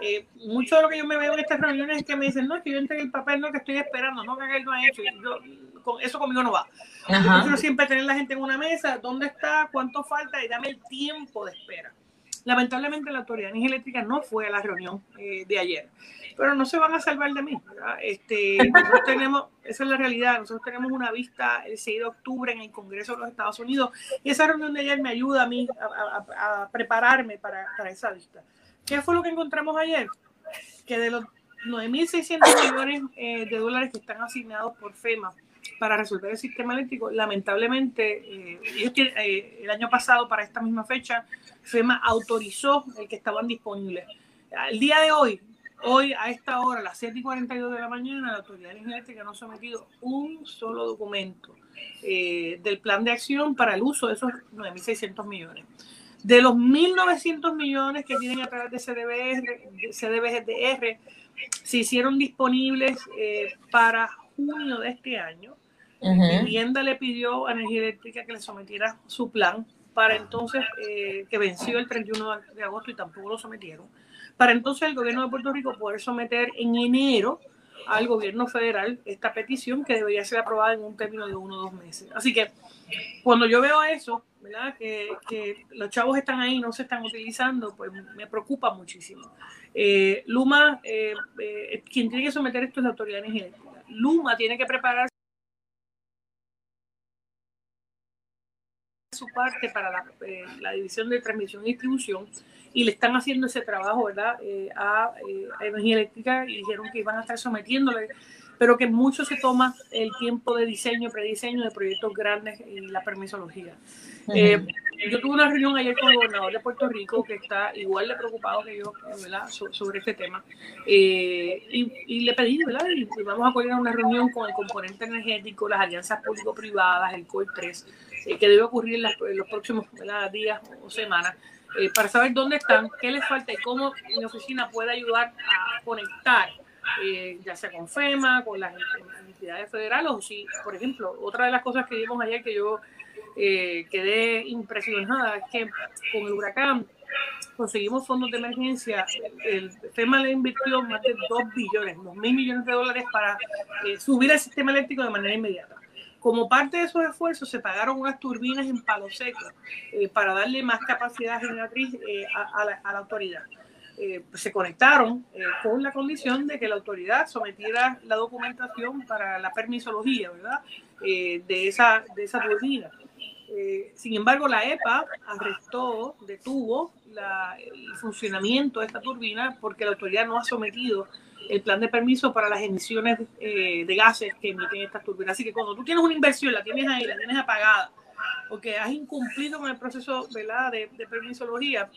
Eh, mucho de lo que yo me veo en estas reuniones es que me dicen, no, que yo entregué el papel, no, que estoy esperando, no, que él no ha hecho. Yo, con, eso conmigo no va. Yo quiero siempre tener la gente en una mesa, dónde está, cuánto falta y dame el tiempo de espera. Lamentablemente la Autoridad de Eléctrica no fue a la reunión eh, de ayer, pero no se van a salvar de mí. Este, nosotros tenemos, esa es la realidad, nosotros tenemos una vista el 6 de octubre en el Congreso de los Estados Unidos y esa reunión de ayer me ayuda a mí a, prepararme para, para, esa vista. ¿Qué fue lo que encontramos ayer? Que de los 9.600 millones eh, de dólares que están asignados por FEMA para resolver el sistema eléctrico. Lamentablemente, eh, eh, el año pasado, para esta misma fecha, FEMA autorizó el que estaban disponibles. El día de hoy, hoy a esta hora, a las 7 y 42 de la mañana, la Autoridad Eléctrica no ha sometido un solo documento eh, del plan de acción para el uso de esos 9.600 millones. De los 1.900 millones que tienen a través de CDBR, CDBGDR, se hicieron disponibles para junio de este año, Vivienda le pidió a Energía Eléctrica que le sometiera su plan para entonces, eh, que venció el 31 de agosto y tampoco lo sometieron, para entonces el gobierno de Puerto Rico poder someter en enero al gobierno federal esta petición que debería ser aprobada en un término de uno o dos meses. Así que cuando yo veo eso, ¿verdad? Que, que los chavos están ahí, no se están utilizando, pues me preocupa muchísimo. Eh, Luma, eh, quien tiene que someter esto es la autoridad energética. Luma tiene que preparar su parte para eh, la, división de transmisión y distribución y le están haciendo ese trabajo, ¿verdad? Eh, a, eh, a, Energía Eléctrica y dijeron que iban a estar sometiéndole, pero que mucho se toma el tiempo de diseño, prediseño de proyectos grandes y la permisología. yo tuve una reunión ayer con el gobernador de Puerto Rico que está igual de preocupado que yo ¿verdad? sobre este tema y, le pedí, ¿verdad? Y, vamos a coordinar una reunión con el componente energético, las alianzas público-privadas, el COI 3 eh, que debe ocurrir en, los próximos días o semanas, eh, para saber dónde están, qué les falta y cómo mi oficina puede ayudar a conectar, eh, ya sea con FEMA, con las entidades federales, o si, por ejemplo, otra de las cosas que vimos ayer que yo quedé impresionada es que con el huracán conseguimos fondos de emergencia, el FEMA le invirtió más de 2 billones, 2 mil millones de dólares para subir el sistema eléctrico de manera inmediata. Como parte de esos esfuerzos se pagaron unas turbinas en palo seco eh, para darle más capacidad generatriz eh, a, la, autoridad. Eh, se conectaron con la condición de que la autoridad sometiera la documentación para la permisología, ¿verdad? de, esa, de esa turbina. sin embargo, la EPA arrestó, detuvo el funcionamiento de esta turbina porque la autoridad no ha sometido el plan de permiso para las emisiones eh, de gases que emiten estas turbinas. Así que cuando tú tienes una inversión, la tienes ahí, la tienes apagada, porque has incumplido con el proceso ¿verdad? De, de permisología,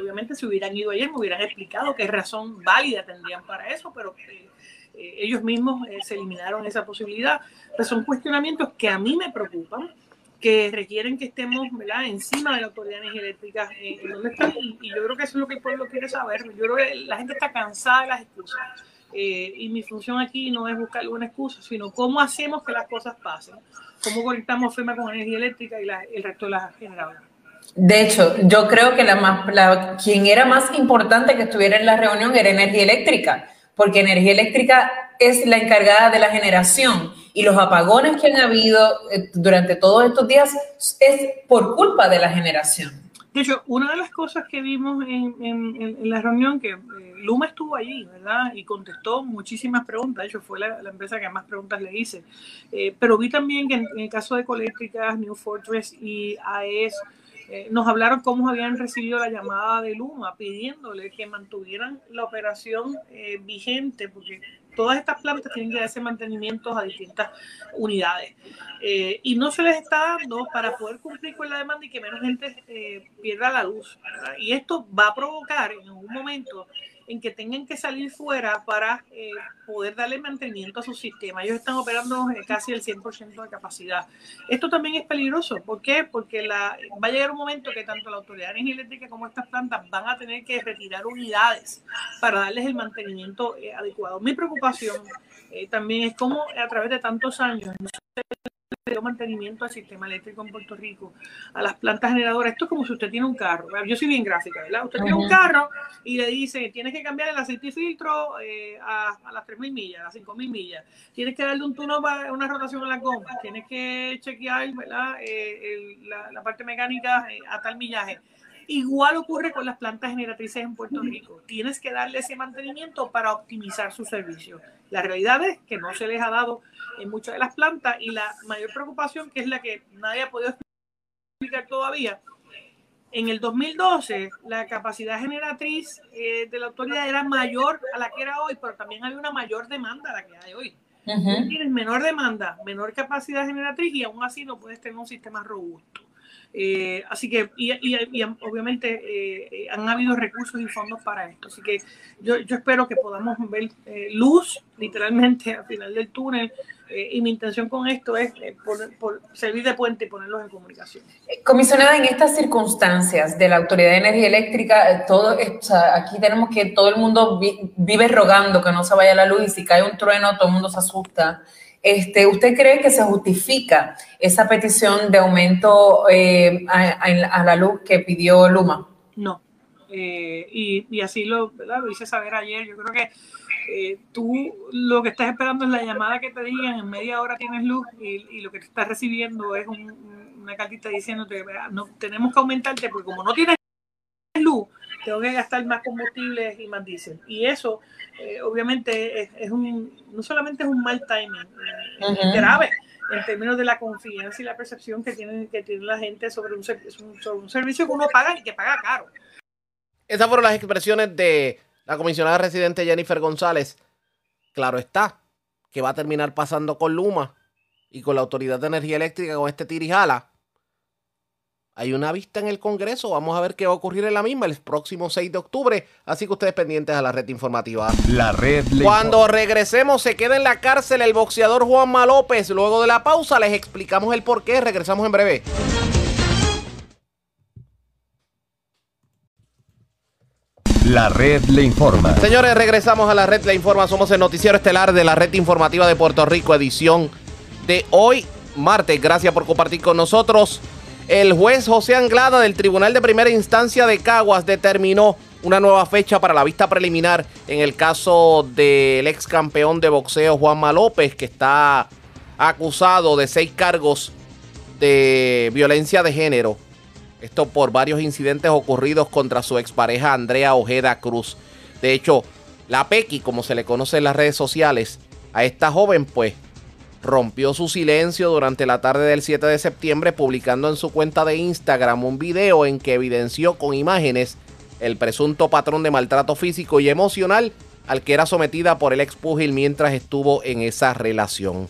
obviamente si hubieran ido ayer me hubieran explicado qué razón válida tendrían para eso, pero eh, eh, ellos mismos se eliminaron esa posibilidad. Pues son cuestionamientos que a mí me preocupan, que requieren que estemos ¿verdad? encima de la Autoridad de Energía Eléctrica, en donde están, y, y, yo creo que eso es lo que el pueblo quiere saber. Yo creo que la gente está cansada de las excusas. Eh, y mi función aquí no es buscar alguna excusa, sino cómo hacemos que las cosas pasen, cómo conectamos FEMA con energía eléctrica y la, el resto de las generadoras. De hecho, yo creo que la más, la, quien era más importante que estuviera en la reunión era energía eléctrica, porque energía eléctrica es la encargada de la generación y los apagones que han habido eh, durante todos estos días es por culpa de la generación. De hecho, una de las cosas que vimos en, en, en la reunión, que eh, Luma estuvo allí, ¿verdad? Y contestó muchísimas preguntas, de hecho fue la, la empresa que más preguntas le hice, eh, pero vi también que en, en, el caso de Coléctricas, New Fortress y AES, eh, nos hablaron cómo habían recibido la llamada de Luma pidiéndole que mantuvieran la operación eh, vigente, porque todas estas plantas tienen que hacer mantenimientos a distintas unidades. Eh, y no se les está dando para poder cumplir con la demanda y que menos gente eh, pierda la luz. Y esto va a provocar en algún momento en que tengan que salir fuera para eh, poder darle mantenimiento a su sistema. Ellos están operando eh, casi el 100% de capacidad. Esto también es peligroso. ¿Por qué? Porque la, va a llegar un momento que tanto la Autoridad Eléctrica como estas plantas van a tener que retirar unidades para darles el mantenimiento eh, adecuado. Mi preocupación eh, también es cómo a través de tantos años no dio mantenimiento al sistema eléctrico en Puerto Rico, a las plantas generadoras. Esto es como si usted tiene un carro. Yo soy bien gráfica, ¿verdad? Usted uh -huh. tiene un carro y le dice, tienes que cambiar el aceite y filtro eh, a, a, las 3.000 millas, a las 5.000 millas. Tienes que darle un turno para una rotación a la goma. Tienes que chequear, ¿verdad? Eh, el, la, la, parte mecánica eh, a tal millaje. Igual ocurre con las plantas generatrices en Puerto Rico. Tienes que darle ese mantenimiento para optimizar su servicio. La realidad es que no se les ha dado en muchas de las plantas y la mayor preocupación, que es la que nadie ha podido explicar todavía, en el 2012 la capacidad generatriz eh, de la autoridad era mayor a la que era hoy, pero también había una mayor demanda a la que hay hoy. Uh -huh. Tienes menor demanda, menor capacidad generatriz y aún así no puedes tener un sistema robusto. Eh, así que, y, y, y obviamente eh, han habido recursos y fondos para esto. Así que yo, yo espero que podamos ver eh, luz literalmente al final del túnel. Eh, y mi intención con esto es eh, por, por servir de puente y ponerlos en comunicación. Comisionada, en estas circunstancias de la Autoridad de Energía Eléctrica, todo, o sea, aquí tenemos que todo el mundo vi, vive rogando que no se vaya la luz y si cae un trueno todo el mundo se asusta. Este, ¿Usted cree que se justifica esa petición de aumento eh, a, a, la luz que pidió Luma? No. Eh, y, y, así lo, lo, hice saber ayer. Yo creo que eh, tú lo que estás esperando es la llamada que te digan, en media hora tienes luz y, y lo que te estás recibiendo es un, una cartita diciéndote, no, tenemos que aumentarte porque como no tienes luz, tengo que gastar más combustible y más diésel. Y eso, eh, obviamente, es, es, un, no solamente es un mal timing, uh -huh. es grave en términos de la confianza y la percepción que tiene, que tiene la gente sobre un, sobre un servicio que uno paga y que paga caro. Esas fueron las expresiones de la comisionada residente Jennifer González. Claro está, que va a terminar pasando con Luma y con la Autoridad de Energía Eléctrica con este tirijala hay una vista en el Congreso. Vamos a ver qué va a ocurrir en la misma el próximo 6 de octubre. Así que ustedes pendientes a la red informativa. La red. Cuando regresemos, se queda en la cárcel el boxeador Juanma López. Luego de la pausa, les explicamos el por qué. Regresamos en breve. La red le informa. Señores, regresamos a la red le informa. Somos el noticiero estelar de la red informativa de Puerto Rico, edición de hoy, martes. Gracias por compartir con nosotros. El juez José Anglada del Tribunal de Primera Instancia de Caguas determinó una nueva fecha para la vista preliminar en el caso del ex campeón de boxeo Juanma López, que está acusado de seis cargos de violencia de género. Esto por varios incidentes ocurridos contra su expareja Andrea Ojeda Cruz. De hecho, la Pequi, como se le conoce en las redes sociales, a esta joven pues rompió su silencio durante la tarde del 7 de septiembre publicando en su cuenta de Instagram un video en que evidenció con imágenes el presunto patrón de maltrato físico y emocional al que era sometida por el ex púgil mientras estuvo en esa relación.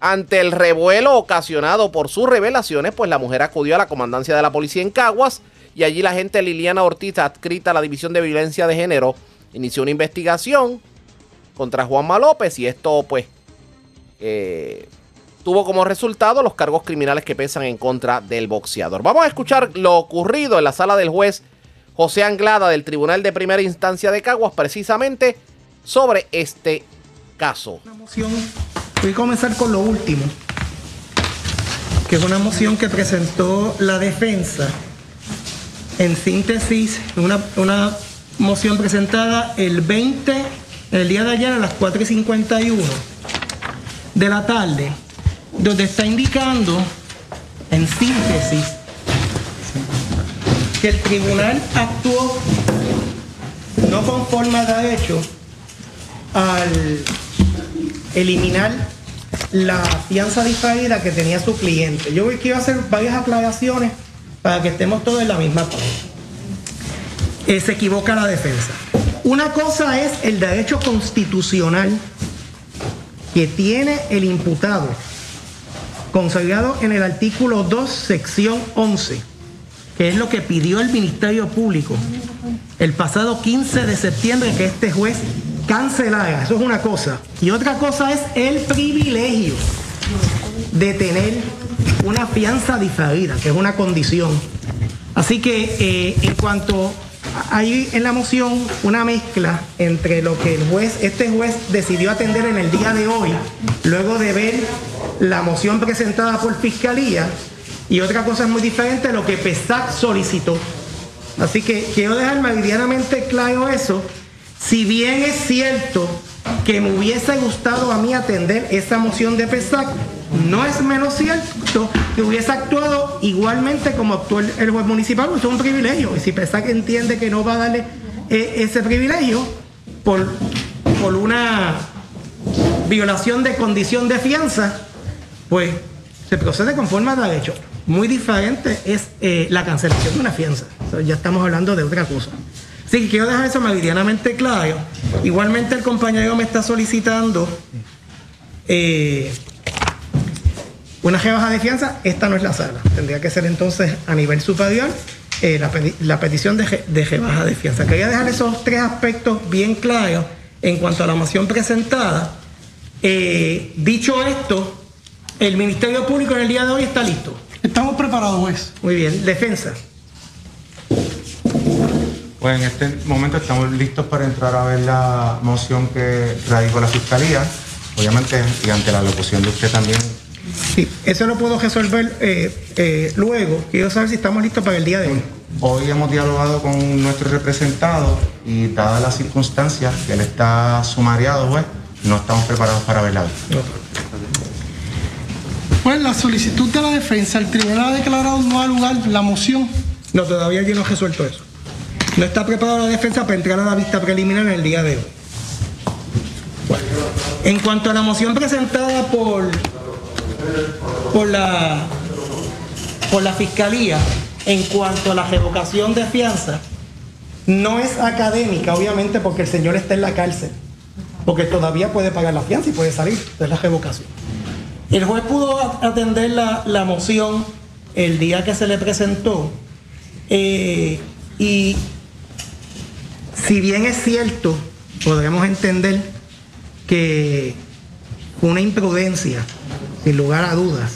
Ante el revuelo ocasionado por sus revelaciones, pues la mujer acudió a la comandancia de la policía en Caguas y allí la agente Liliana Ortiz, adscrita a la División de Violencia de Género, inició una investigación contra Juanma López y esto pues eh, tuvo como resultado los cargos criminales que pesan en contra del boxeador. Vamos a escuchar lo ocurrido en la sala del juez José Anglada del Tribunal de Primera Instancia de Caguas precisamente sobre este caso. Voy a comenzar con lo último, que es una moción que presentó la defensa. En síntesis, una, una moción presentada el 20, el día de ayer a las 4 y 51 de la tarde, donde está indicando, en síntesis, que el tribunal actuó no conforme a derecho al eliminar la fianza diferida que tenía su cliente. Yo quiero hacer varias aclaraciones para que estemos todos en la misma página. Eh, se equivoca la defensa. Una cosa es el derecho constitucional que tiene el imputado, consagrado en el artículo 2, sección 11, que es lo que pidió el Ministerio Público el pasado 15 de septiembre que este juez cancelara. Eso es una cosa. Y otra cosa es el privilegio de tener una fianza diferida, que es una condición. Así que eh, en cuanto hay en la moción una mezcla entre lo que el juez, este juez decidió atender en el día de hoy, luego de ver la moción presentada por fiscalía, y otra cosa muy diferente, lo que PESAC solicitó. Así que quiero dejar meridianamente claro eso. Si bien es cierto que me hubiese gustado a mí atender esa moción de PESAC, no es menos cierto que hubiese actuado igualmente como actuó el, juez municipal, eso es un privilegio. Y si PESAC entiende que no va a darle eh, ese privilegio por, por una violación de condición de fianza, pues se procede conforme a derecho. Muy diferente es eh, la cancelación de una fianza. ya estamos hablando de otra cosa. Así que quiero dejar eso meridianamente claro. Igualmente el compañero me está solicitando eh, una rebaja de fianza. Esta no es la sala. Tendría que ser entonces a nivel superior eh, la, petición de, de rebaja de fianza. Quería dejar esos tres aspectos bien claros en cuanto a la moción presentada. dicho esto, el Ministerio Público en el día de hoy está listo. Estamos preparados, juez. Muy bien. Defensa. Pues en este momento estamos listos para entrar a ver la moción que radicó la Fiscalía, obviamente, y ante la locución de usted también. Sí, eso lo puedo resolver eh, eh, luego. Quiero saber si estamos listos para el día de hoy. Hoy hemos dialogado con nuestro representado y dadas las circunstancias que él está sumariado, pues, no estamos preparados para verla hoy. Pues la solicitud de la defensa, el tribunal ha declarado no al lugar la moción. No, todavía yo no he resuelto eso. No está preparada la defensa para entrar a la vista preliminar en el día de hoy. En cuanto a la moción presentada por, por, la, por la fiscalía, en cuanto a la revocación de fianza, no es académica, obviamente, porque el señor está en la cárcel. Porque todavía puede pagar la fianza y puede salir. Es la revocación. El juez pudo atender la, moción el día que se le presentó eh, y si bien es cierto, podremos entender que una imprudencia, sin lugar a dudas,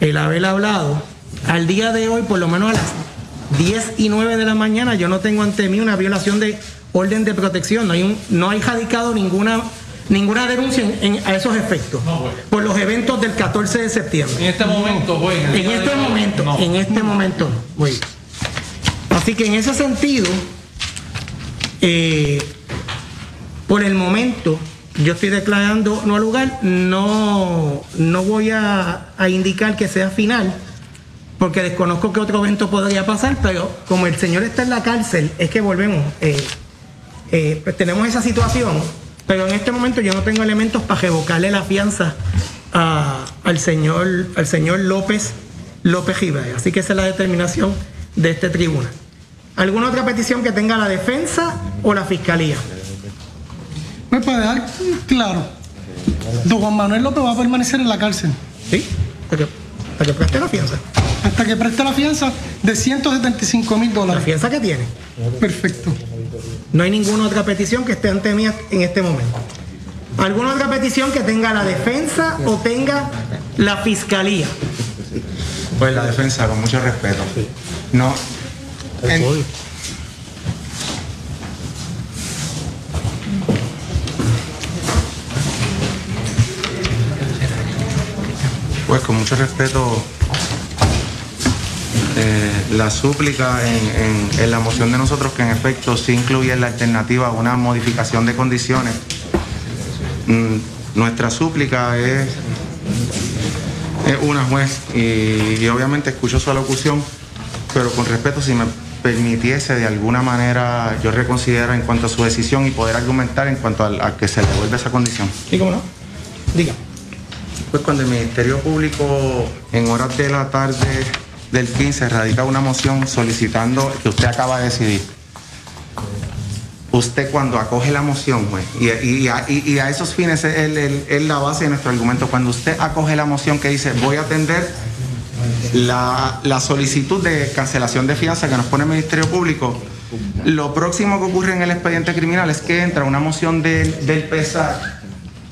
el haber hablado, al día de hoy, por lo menos a las 10 y 9 de la mañana, yo no tengo ante mí una violación de orden de protección, no hay, un, no hay radicado ninguna ninguna denuncia a esos efectos por los eventos del 14 de septiembre. En este momento, güey. En, este momento, en este momento, güey. Así que en ese sentido, eh, por el momento, yo estoy declarando no lugar, no, no voy a, indicar que sea final, porque desconozco que otro evento podría pasar, pero como el señor está en la cárcel, es que volvemos, eh, eh, pues tenemos esa situación, pero en este momento yo no tengo elementos para revocarle la fianza al señor al señor López López Jiménez. Así que esa es la determinación de este tribunal. ¿Alguna otra petición que tenga la defensa o la fiscalía? Pues para dejar claro, don Juan Manuel López va a permanecer en la cárcel. Sí, hasta que, hasta que preste la fianza. Hasta que preste la fianza de 175 mil dólares. ¿La fianza que tiene? Perfecto. No hay ninguna otra petición que esté ante mí en este momento. ¿Alguna otra petición que tenga la defensa o tenga la fiscalía? Pues la defensa, con mucho respeto. No. En- Pues con mucho respeto, eh, la súplica en, en- en la moción de nosotros que en efecto sí incluye en la alternativa una modificación de condiciones. Mm, nuestra súplica es, es una juez y, y obviamente escucho su alocución, pero con respeto si me permitiese de alguna manera yo reconsiderar en cuanto a su decisión y poder argumentar en cuanto al- a, que se le devuelva esa condición. ¿Y cómo no? Diga. Pues cuando el Ministerio Público en horas de la tarde del 15 radica una moción solicitando que usted acaba de decidir. Usted cuando acoge la moción, juez, y, y- y a, y- y a esos fines es, el- el- es la base de nuestro argumento, cuando usted acoge la moción que dice voy a atender la, la solicitud de cancelación de fianza que nos pone el Ministerio Público, lo próximo que ocurre en el expediente criminal es que entra una moción del, del PESAR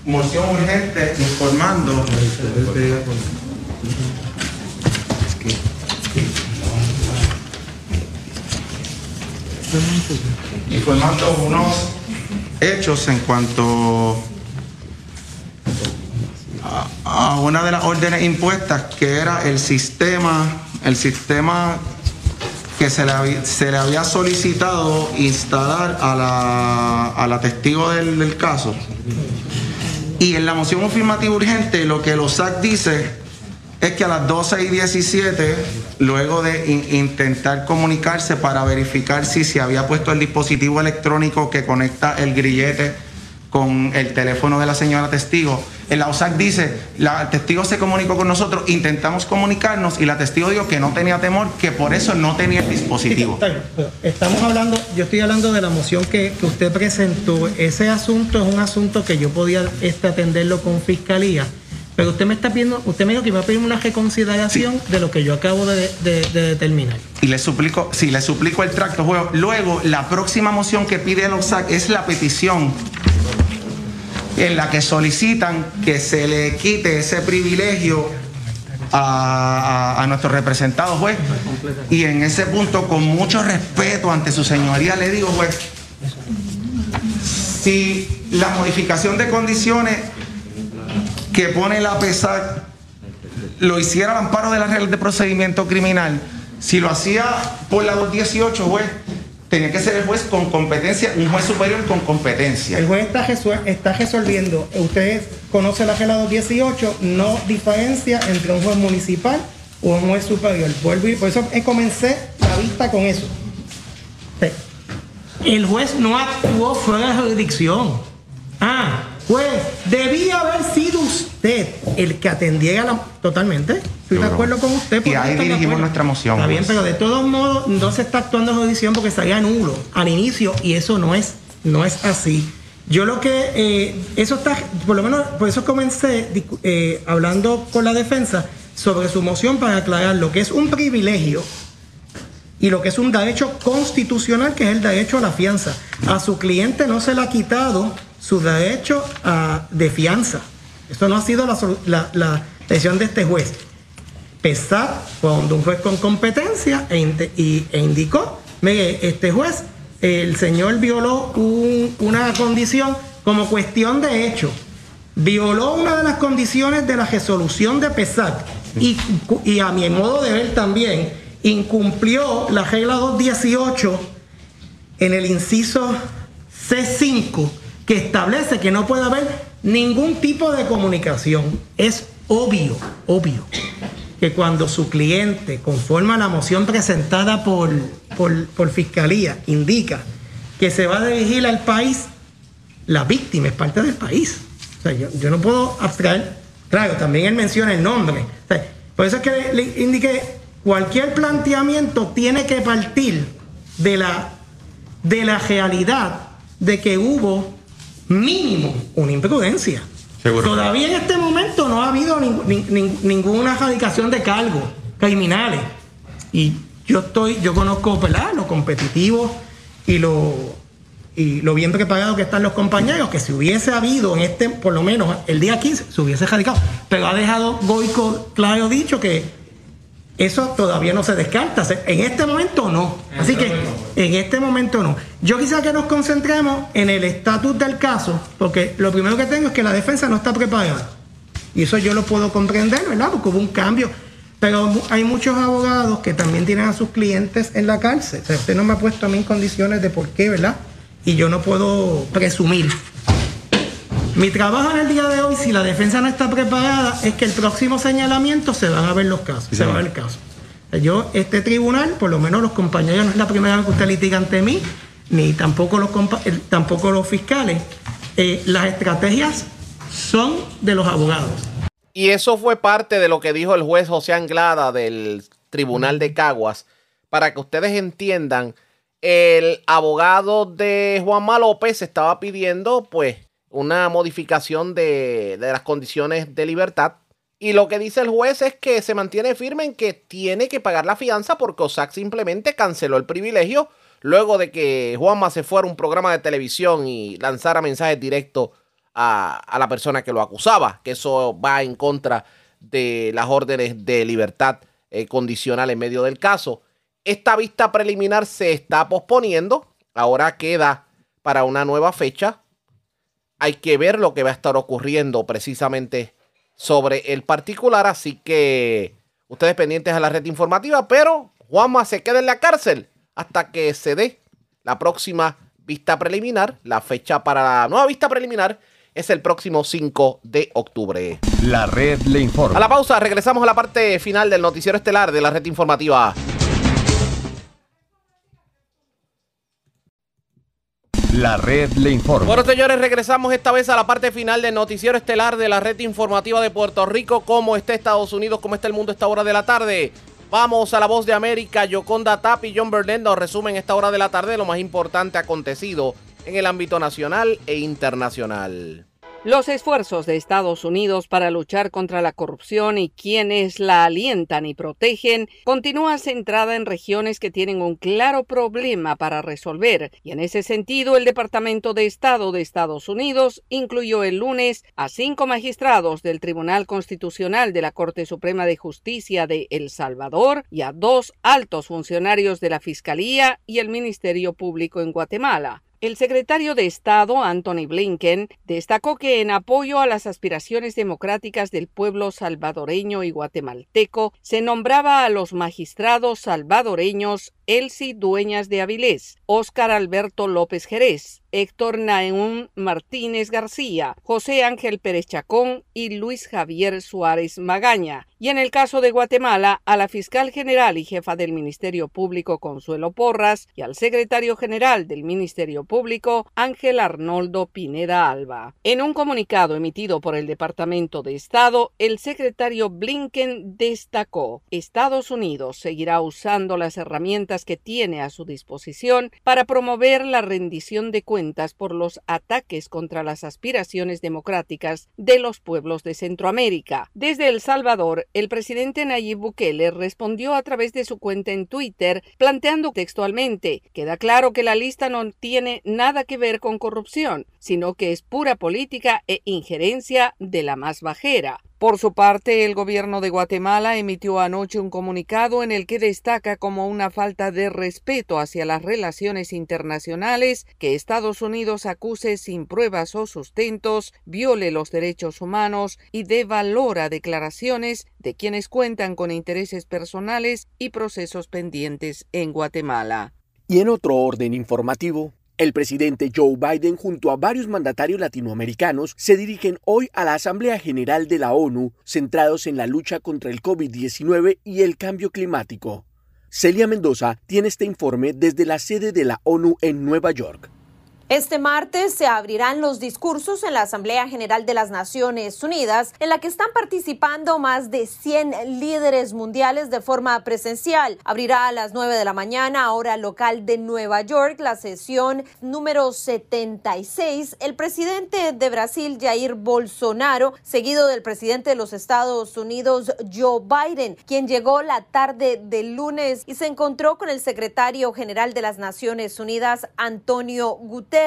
moción urgente informando. Informando unos hechos en cuanto a, a una de las órdenes impuestas que era el sistema el sistema que se le, había, se le había solicitado instalar a la, a la testigo del, caso. Y en la moción afirmativa urgente lo que los SAC dice es que a las 12 y 17, luego de in- intentar comunicarse para verificar si se había puesto el dispositivo electrónico que conecta el grillete con el teléfono de la señora testigo, el OSAC dice, la testigo se comunicó con nosotros, intentamos comunicarnos y la testigo dijo que no tenía temor, que por eso no tenía el dispositivo. Estamos hablando, yo estoy hablando de la moción que, que usted presentó. Ese asunto es un asunto que yo podía este, atenderlo con fiscalía. Pero usted me está pidiendo, usted me dijo que iba a pedir una reconsideración de lo que yo acabo de, de- de determinar. Y le suplico, sí, le suplico el tracto, juego. Luego, la próxima moción que pide el OSAC es la petición en la que solicitan que se le quite ese privilegio a, a- a nuestro representado juez. Y en ese punto, con mucho respeto ante su señoría, le digo, juez, si la modificación de condiciones que pone la PESAC lo hiciera al amparo de las reglas de procedimiento criminal, si lo hacía por la 218, juez, tenía que ser el juez con competencia, un juez superior con competencia. El juez está, resol- está resolviendo, usted conoce la regla 218, no diferencia entre un juez municipal o un juez superior. Vuelvo y por eso eh, comencé la vista con eso. Sí. El juez no actuó fuera de jurisdicción. Ah, juez, debía haber sido usted el que atendiera la... Totalmente, estoy de acuerdo con usted. Y ahí dirigimos nuestra moción. Está bien, juez. pero de todos modos no se está actuando en jurisdicción porque salía nulo al inicio y eso no es, no es así. Yo lo que, eh, eso está, por lo menos, por eso comencé eh, hablando con la defensa sobre su moción para aclarar lo que es un privilegio y lo que es un derecho constitucional, que es el derecho a la fianza. A su cliente no se le ha quitado su derecho a- de fianza. Eso no ha sido la, decisión de este juez. PESAT fue donde un juez con competencia e, e indicó, mire, este juez, el señor violó un- una condición como cuestión de hecho. Violó una de las condiciones de la resolución de PESAT y, y a mi modo de ver también incumplió la regla 218 en el inciso C5 que establece que no puede haber ningún tipo de comunicación. Es obvio, obvio, que cuando su cliente, conforme a la moción presentada por, por, por Fiscalía, indica que se va a dirigir al país, la víctima es parte del país. O sea, yo, yo no puedo abstraer. Claro, también él menciona el nombre. Por eso es que le, le indiqué, cualquier planteamiento tiene que partir de la, de la realidad de que hubo mínimo una imprudencia. Todavía en este momento no ha habido ning- ning- ning- ninguna erradicación de cargos criminales. Y yo estoy, yo conozco ¿verdad? lo competitivo y lo, y lo bien preparado que están los compañeros, que si hubiese habido en este, por lo menos el día 15, se hubiese erradicado. Pero ha dejado Goico claro dicho que eso todavía no se descarta. En este momento no. Así que en este momento no. Yo quisiera que nos concentremos en el estatus del caso, porque lo primero que tengo es que la defensa no está preparada. Y eso yo lo puedo comprender, ¿verdad? Porque hubo un cambio. Pero hay muchos abogados que también tienen a sus clientes en la cárcel. O sea, usted no me ha puesto a mí en condiciones de por qué, ¿verdad? Y yo no puedo presumir. Mi trabajo en el día de hoy, si la defensa no está preparada, es que el próximo señalamiento se van a ver los casos. se va a ver el caso. Yo, este tribunal, por lo menos los compañeros, no es la primera vez que usted litiga ante mí, ni tampoco los, compa- eh, tampoco los fiscales. Eh, las estrategias son de los abogados. Y eso fue parte de lo que dijo el juez José Anglada del Tribunal de Caguas. Para que ustedes entiendan, el abogado de Juanma López estaba pidiendo pues una modificación de, de las condiciones de libertad. Y lo que dice el juez es que se mantiene firme en que tiene que pagar la fianza porque OSAC simplemente canceló el privilegio luego de que Juanma se fuera a un programa de televisión y lanzara mensajes directos a, a la persona que lo acusaba, que eso va en contra de las órdenes de libertad eh, condicional en medio del caso. Esta vista preliminar se está posponiendo, ahora queda para una nueva fecha. Hay que ver lo que va a estar ocurriendo precisamente sobre el particular, así que ustedes pendientes a la red informativa, pero Juanma se queda en la cárcel hasta que se dé la próxima vista preliminar. La fecha para la nueva vista preliminar es el próximo 5 de octubre. La red le informa. A la pausa, regresamos a la parte final del noticiero estelar de la red informativa. La red le informa. Bueno, señores, regresamos esta vez a la parte final del noticiero estelar de la red informativa de Puerto Rico. ¿Cómo está Estados Unidos? ¿Cómo está el mundo a esta hora de la tarde? Vamos a la voz de América. Yoconda Tap y John Burnett nos resumen esta hora de la tarde lo más importante acontecido en el ámbito nacional e internacional. Los esfuerzos de Estados Unidos para luchar contra la corrupción y quienes la alientan y protegen continúa centrada en regiones que tienen un claro problema para resolver y en ese sentido el Departamento de Estado de Estados Unidos incluyó el lunes a cinco magistrados del Tribunal Constitucional de la Corte Suprema de Justicia de El Salvador y a dos altos funcionarios de la Fiscalía y el Ministerio Público en Guatemala. El secretario de Estado, Anthony Blinken, destacó que en apoyo a las aspiraciones democráticas del pueblo salvadoreño y guatemalteco, se nombraba a los magistrados salvadoreños Elsie Dueñas de Avilés, Óscar Alberto López Jerez, Héctor Naeún Martínez García, José Ángel Pérez Chacón y Luis Javier Suárez Magaña. Y en el caso de Guatemala, a la fiscal general y jefa del Ministerio Público Consuelo Porras y al secretario general del Ministerio Público Ángel Arnoldo Pineda Alba. En un comunicado emitido por el Departamento de Estado, el secretario Blinken destacó, Estados Unidos seguirá usando las herramientas que tiene a su disposición para promover la rendición de cuentas por los ataques contra las aspiraciones democráticas de los pueblos de Centroamérica. Desde El Salvador, el presidente Nayib Bukele respondió a través de su cuenta en Twitter, planteando textualmente, queda claro que la lista no tiene nada que ver con corrupción, sino que es pura política e injerencia de la más bajera. Por su parte, el gobierno de Guatemala emitió anoche un comunicado en el que destaca como una falta de respeto hacia las relaciones internacionales que Estados Unidos acuse sin pruebas o sustentos, viole los derechos humanos y dé valor a declaraciones de quienes cuentan con intereses personales y procesos pendientes en Guatemala. Y en otro orden informativo, El presidente Joe Biden junto a varios mandatarios latinoamericanos se dirigen hoy a la Asamblea General de la ONU centrados en la lucha contra el COVID-19 y el cambio climático. Celia Mendoza tiene este informe desde la sede de la ONU en Nueva York. Este martes se abrirán los discursos en la Asamblea General de las Naciones Unidas, en la que están participando más de 100 líderes mundiales de forma presencial. Abrirá a las 9 de la mañana, hora local de Nueva York, la sesión número 76. El presidente de Brasil, Jair Bolsonaro, seguido del presidente de los Estados Unidos, Joe Biden, quien llegó la tarde del lunes y se encontró con el secretario general de las Naciones Unidas, Antonio Guterres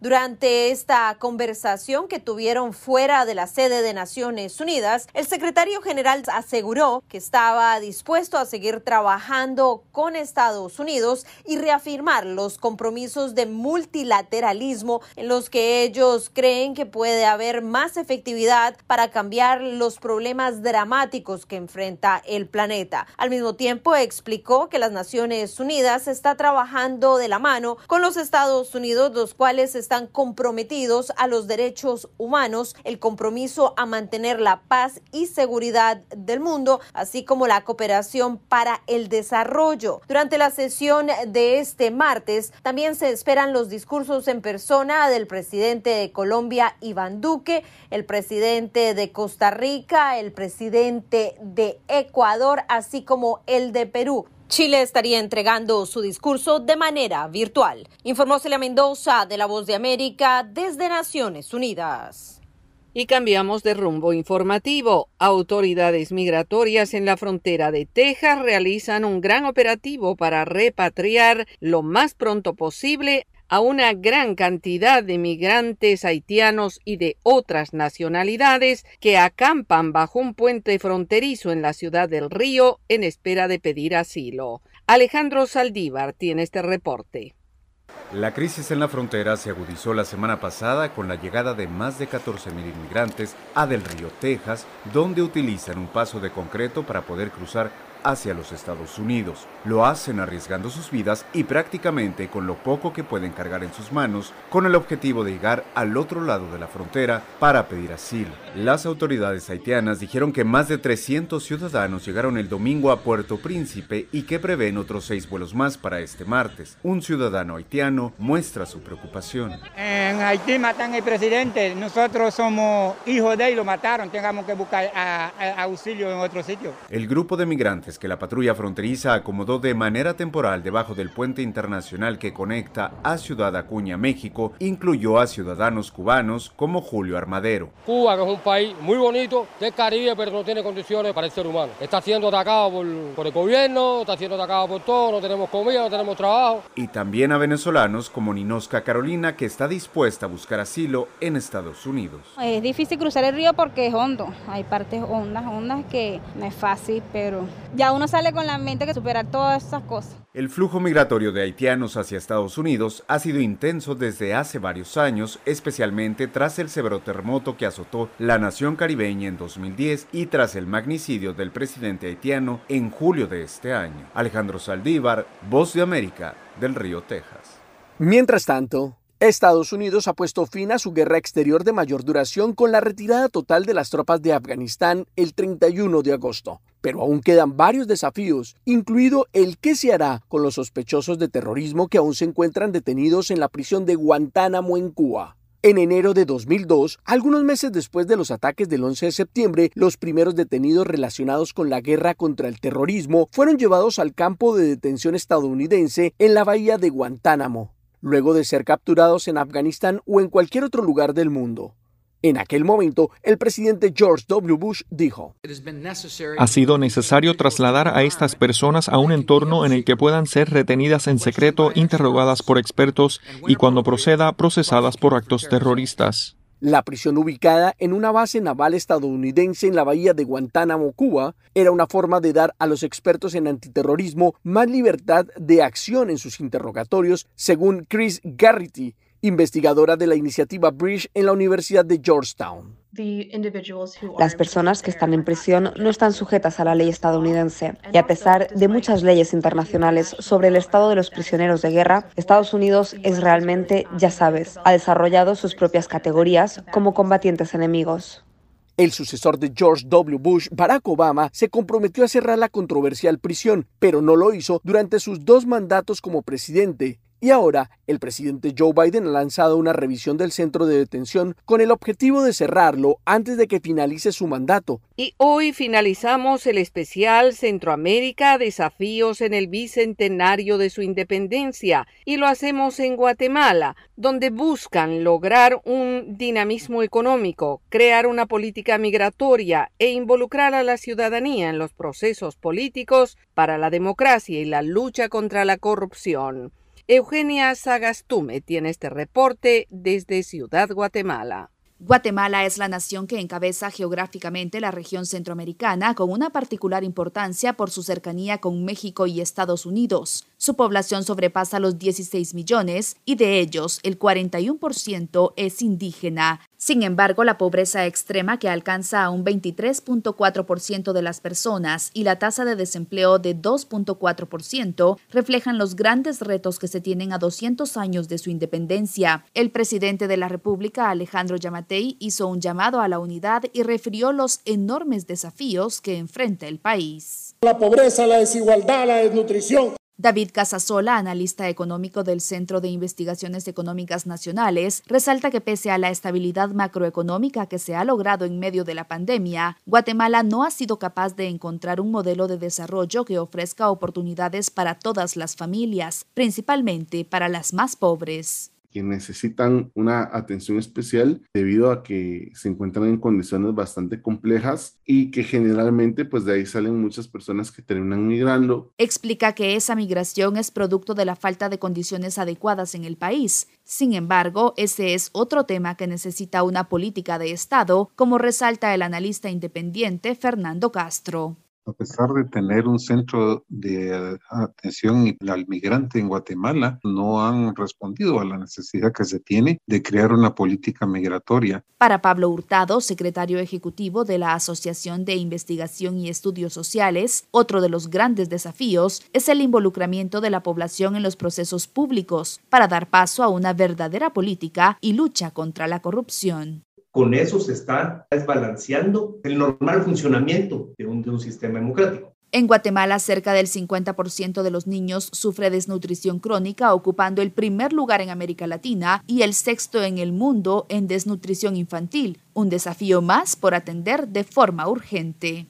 durante esta conversación que tuvieron fuera de la sede de Naciones Unidas, el secretario general aseguró que estaba dispuesto a seguir trabajando con Estados Unidos y reafirmar los compromisos de multilateralismo en los que ellos creen que puede haber más efectividad para cambiar los problemas dramáticos que enfrenta el planeta. Al mismo tiempo, explicó que las Naciones Unidas está trabajando de la mano con los Estados Unidos, los cuales están comprometidos a los derechos humanos, el compromiso a mantener la paz y seguridad del mundo, así como la cooperación para el desarrollo. Durante la sesión de este martes, también se esperan los discursos en persona del presidente de Colombia, Iván Duque, el presidente de Costa Rica, el presidente de Ecuador, así como el de Perú. Chile estaría entregando su discurso de manera virtual. Informó Celia Mendoza de La Voz de América desde Naciones Unidas. Y cambiamos de rumbo informativo. Autoridades migratorias en la frontera de Texas realizan un gran operativo para repatriar lo más pronto posible a una gran cantidad de migrantes haitianos y de otras nacionalidades que acampan bajo un puente fronterizo en la ciudad del Río en espera de pedir asilo. Alejandro Saldívar tiene este reporte. La crisis en la frontera se agudizó la semana pasada con la llegada de más de 14.000 inmigrantes a Del Río, Texas, donde utilizan un paso de concreto para poder cruzar hacia los Estados Unidos. Lo hacen arriesgando sus vidas y prácticamente con lo poco que pueden cargar en sus manos, con el objetivo de llegar al otro lado de la frontera para pedir asilo. Las autoridades haitianas dijeron que más de 300 ciudadanos llegaron el domingo a Puerto Príncipe y que prevén otros seis vuelos más para este martes. Un ciudadano haitiano muestra su preocupación. En Haití matan al presidente, nosotros somos hijos de él, lo mataron, tengamos que buscar auxilio en otro sitio. El grupo de migrantes que la patrulla fronteriza acomodó de manera temporal debajo del puente internacional que conecta a Ciudad Acuña, México, incluyó a ciudadanos cubanos como Julio Armadero. Cuba, que es un país muy bonito del Caribe, pero no tiene condiciones para el ser humano. Está siendo atacado por, por el gobierno, está siendo atacado por todo, no tenemos comida, no tenemos trabajo. Y también a venezolanos como Ninosca Carolina, que está dispuesta a buscar asilo en Estados Unidos. Es difícil cruzar el río porque es hondo. Hay partes hondas, hondas que no es fácil, pero ya uno sale con la mente que superar todas esas cosas. El flujo migratorio de haitianos hacia Estados Unidos ha sido intenso desde hace varios años, especialmente tras el severo terremoto que azotó la nación caribeña en 2010 y tras el magnicidio del presidente haitiano en julio de este año. Alejandro Saldívar, Voz de América, del Río, Texas. Mientras tanto, Estados Unidos ha puesto fin a su guerra exterior de mayor duración con la retirada total de las tropas de Afganistán el 31 de agosto. Pero aún quedan varios desafíos, incluido el qué se hará con los sospechosos de terrorismo que aún se encuentran detenidos en la prisión de Guantánamo en Cuba. En enero de 2002, algunos meses después de los ataques del 11 de septiembre, los primeros detenidos relacionados con la guerra contra el terrorismo fueron llevados al campo de detención estadounidense en la bahía de Guantánamo luego de ser capturados en Afganistán o en cualquier otro lugar del mundo. En aquel momento, el presidente George W. Bush dijo, Ha sido necesario trasladar a estas personas a un entorno en el que puedan ser retenidas en secreto, interrogadas por expertos y cuando proceda, procesadas por actos terroristas. La prisión ubicada en una base naval estadounidense en la bahía de Guantánamo, Cuba, era una forma de dar a los expertos en antiterrorismo más libertad de acción en sus interrogatorios, según Chris Garrity, investigadora de la iniciativa Bridge en la Universidad de Georgetown. Las personas que están en prisión no están sujetas a la ley estadounidense y a pesar de muchas leyes internacionales sobre el estado de los prisioneros de guerra, Estados Unidos es realmente, ya sabes, ha desarrollado sus propias categorías como combatientes enemigos. El sucesor de George W. Bush, Barack Obama, se comprometió a cerrar la controversial prisión, pero no lo hizo durante sus dos mandatos como presidente. Y ahora, el presidente Joe Biden ha lanzado una revisión del centro de detención con el objetivo de cerrarlo antes de que finalice su mandato. Y hoy finalizamos el especial Centroamérica, desafíos en el bicentenario de su independencia, y lo hacemos en Guatemala, donde buscan lograr un dinamismo económico, crear una política migratoria e involucrar a la ciudadanía en los procesos políticos para la democracia y la lucha contra la corrupción. Eugenia Sagastume tiene este reporte desde Ciudad Guatemala. Guatemala es la nación que encabeza geográficamente la región centroamericana con una particular importancia por su cercanía con México y Estados Unidos. Su población sobrepasa los 16 millones y de ellos el 41% es indígena. Sin embargo, la pobreza extrema que alcanza a un 23.4% de las personas y la tasa de desempleo de 2.4% reflejan los grandes retos que se tienen a 200 años de su independencia. El presidente de la República, Alejandro Yamatei, hizo un llamado a la unidad y refirió los enormes desafíos que enfrenta el país. La pobreza, la desigualdad, la desnutrición, David Casasola, analista económico del Centro de Investigaciones Económicas Nacionales, resalta que pese a la estabilidad macroeconómica que se ha logrado en medio de la pandemia, Guatemala no ha sido capaz de encontrar un modelo de desarrollo que ofrezca oportunidades para todas las familias, principalmente para las más pobres que necesitan una atención especial debido a que se encuentran en condiciones bastante complejas y que generalmente pues de ahí salen muchas personas que terminan migrando. Explica que esa migración es producto de la falta de condiciones adecuadas en el país. Sin embargo, ese es otro tema que necesita una política de Estado, como resalta el analista independiente Fernando Castro a pesar de tener un centro de atención al migrante en Guatemala, no han respondido a la necesidad que se tiene de crear una política migratoria. Para Pablo Hurtado, secretario ejecutivo de la Asociación de Investigación y Estudios Sociales, otro de los grandes desafíos es el involucramiento de la población en los procesos públicos para dar paso a una verdadera política y lucha contra la corrupción con eso se está desbalanceando el normal funcionamiento de un, sistema democrático. En Guatemala, cerca del 50% de los niños sufre desnutrición crónica, ocupando el primer lugar en América Latina y el sexto en el mundo en desnutrición infantil, un desafío más por atender de forma urgente.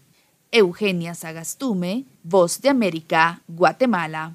Eugenia Sagastume, Voz de América, Guatemala.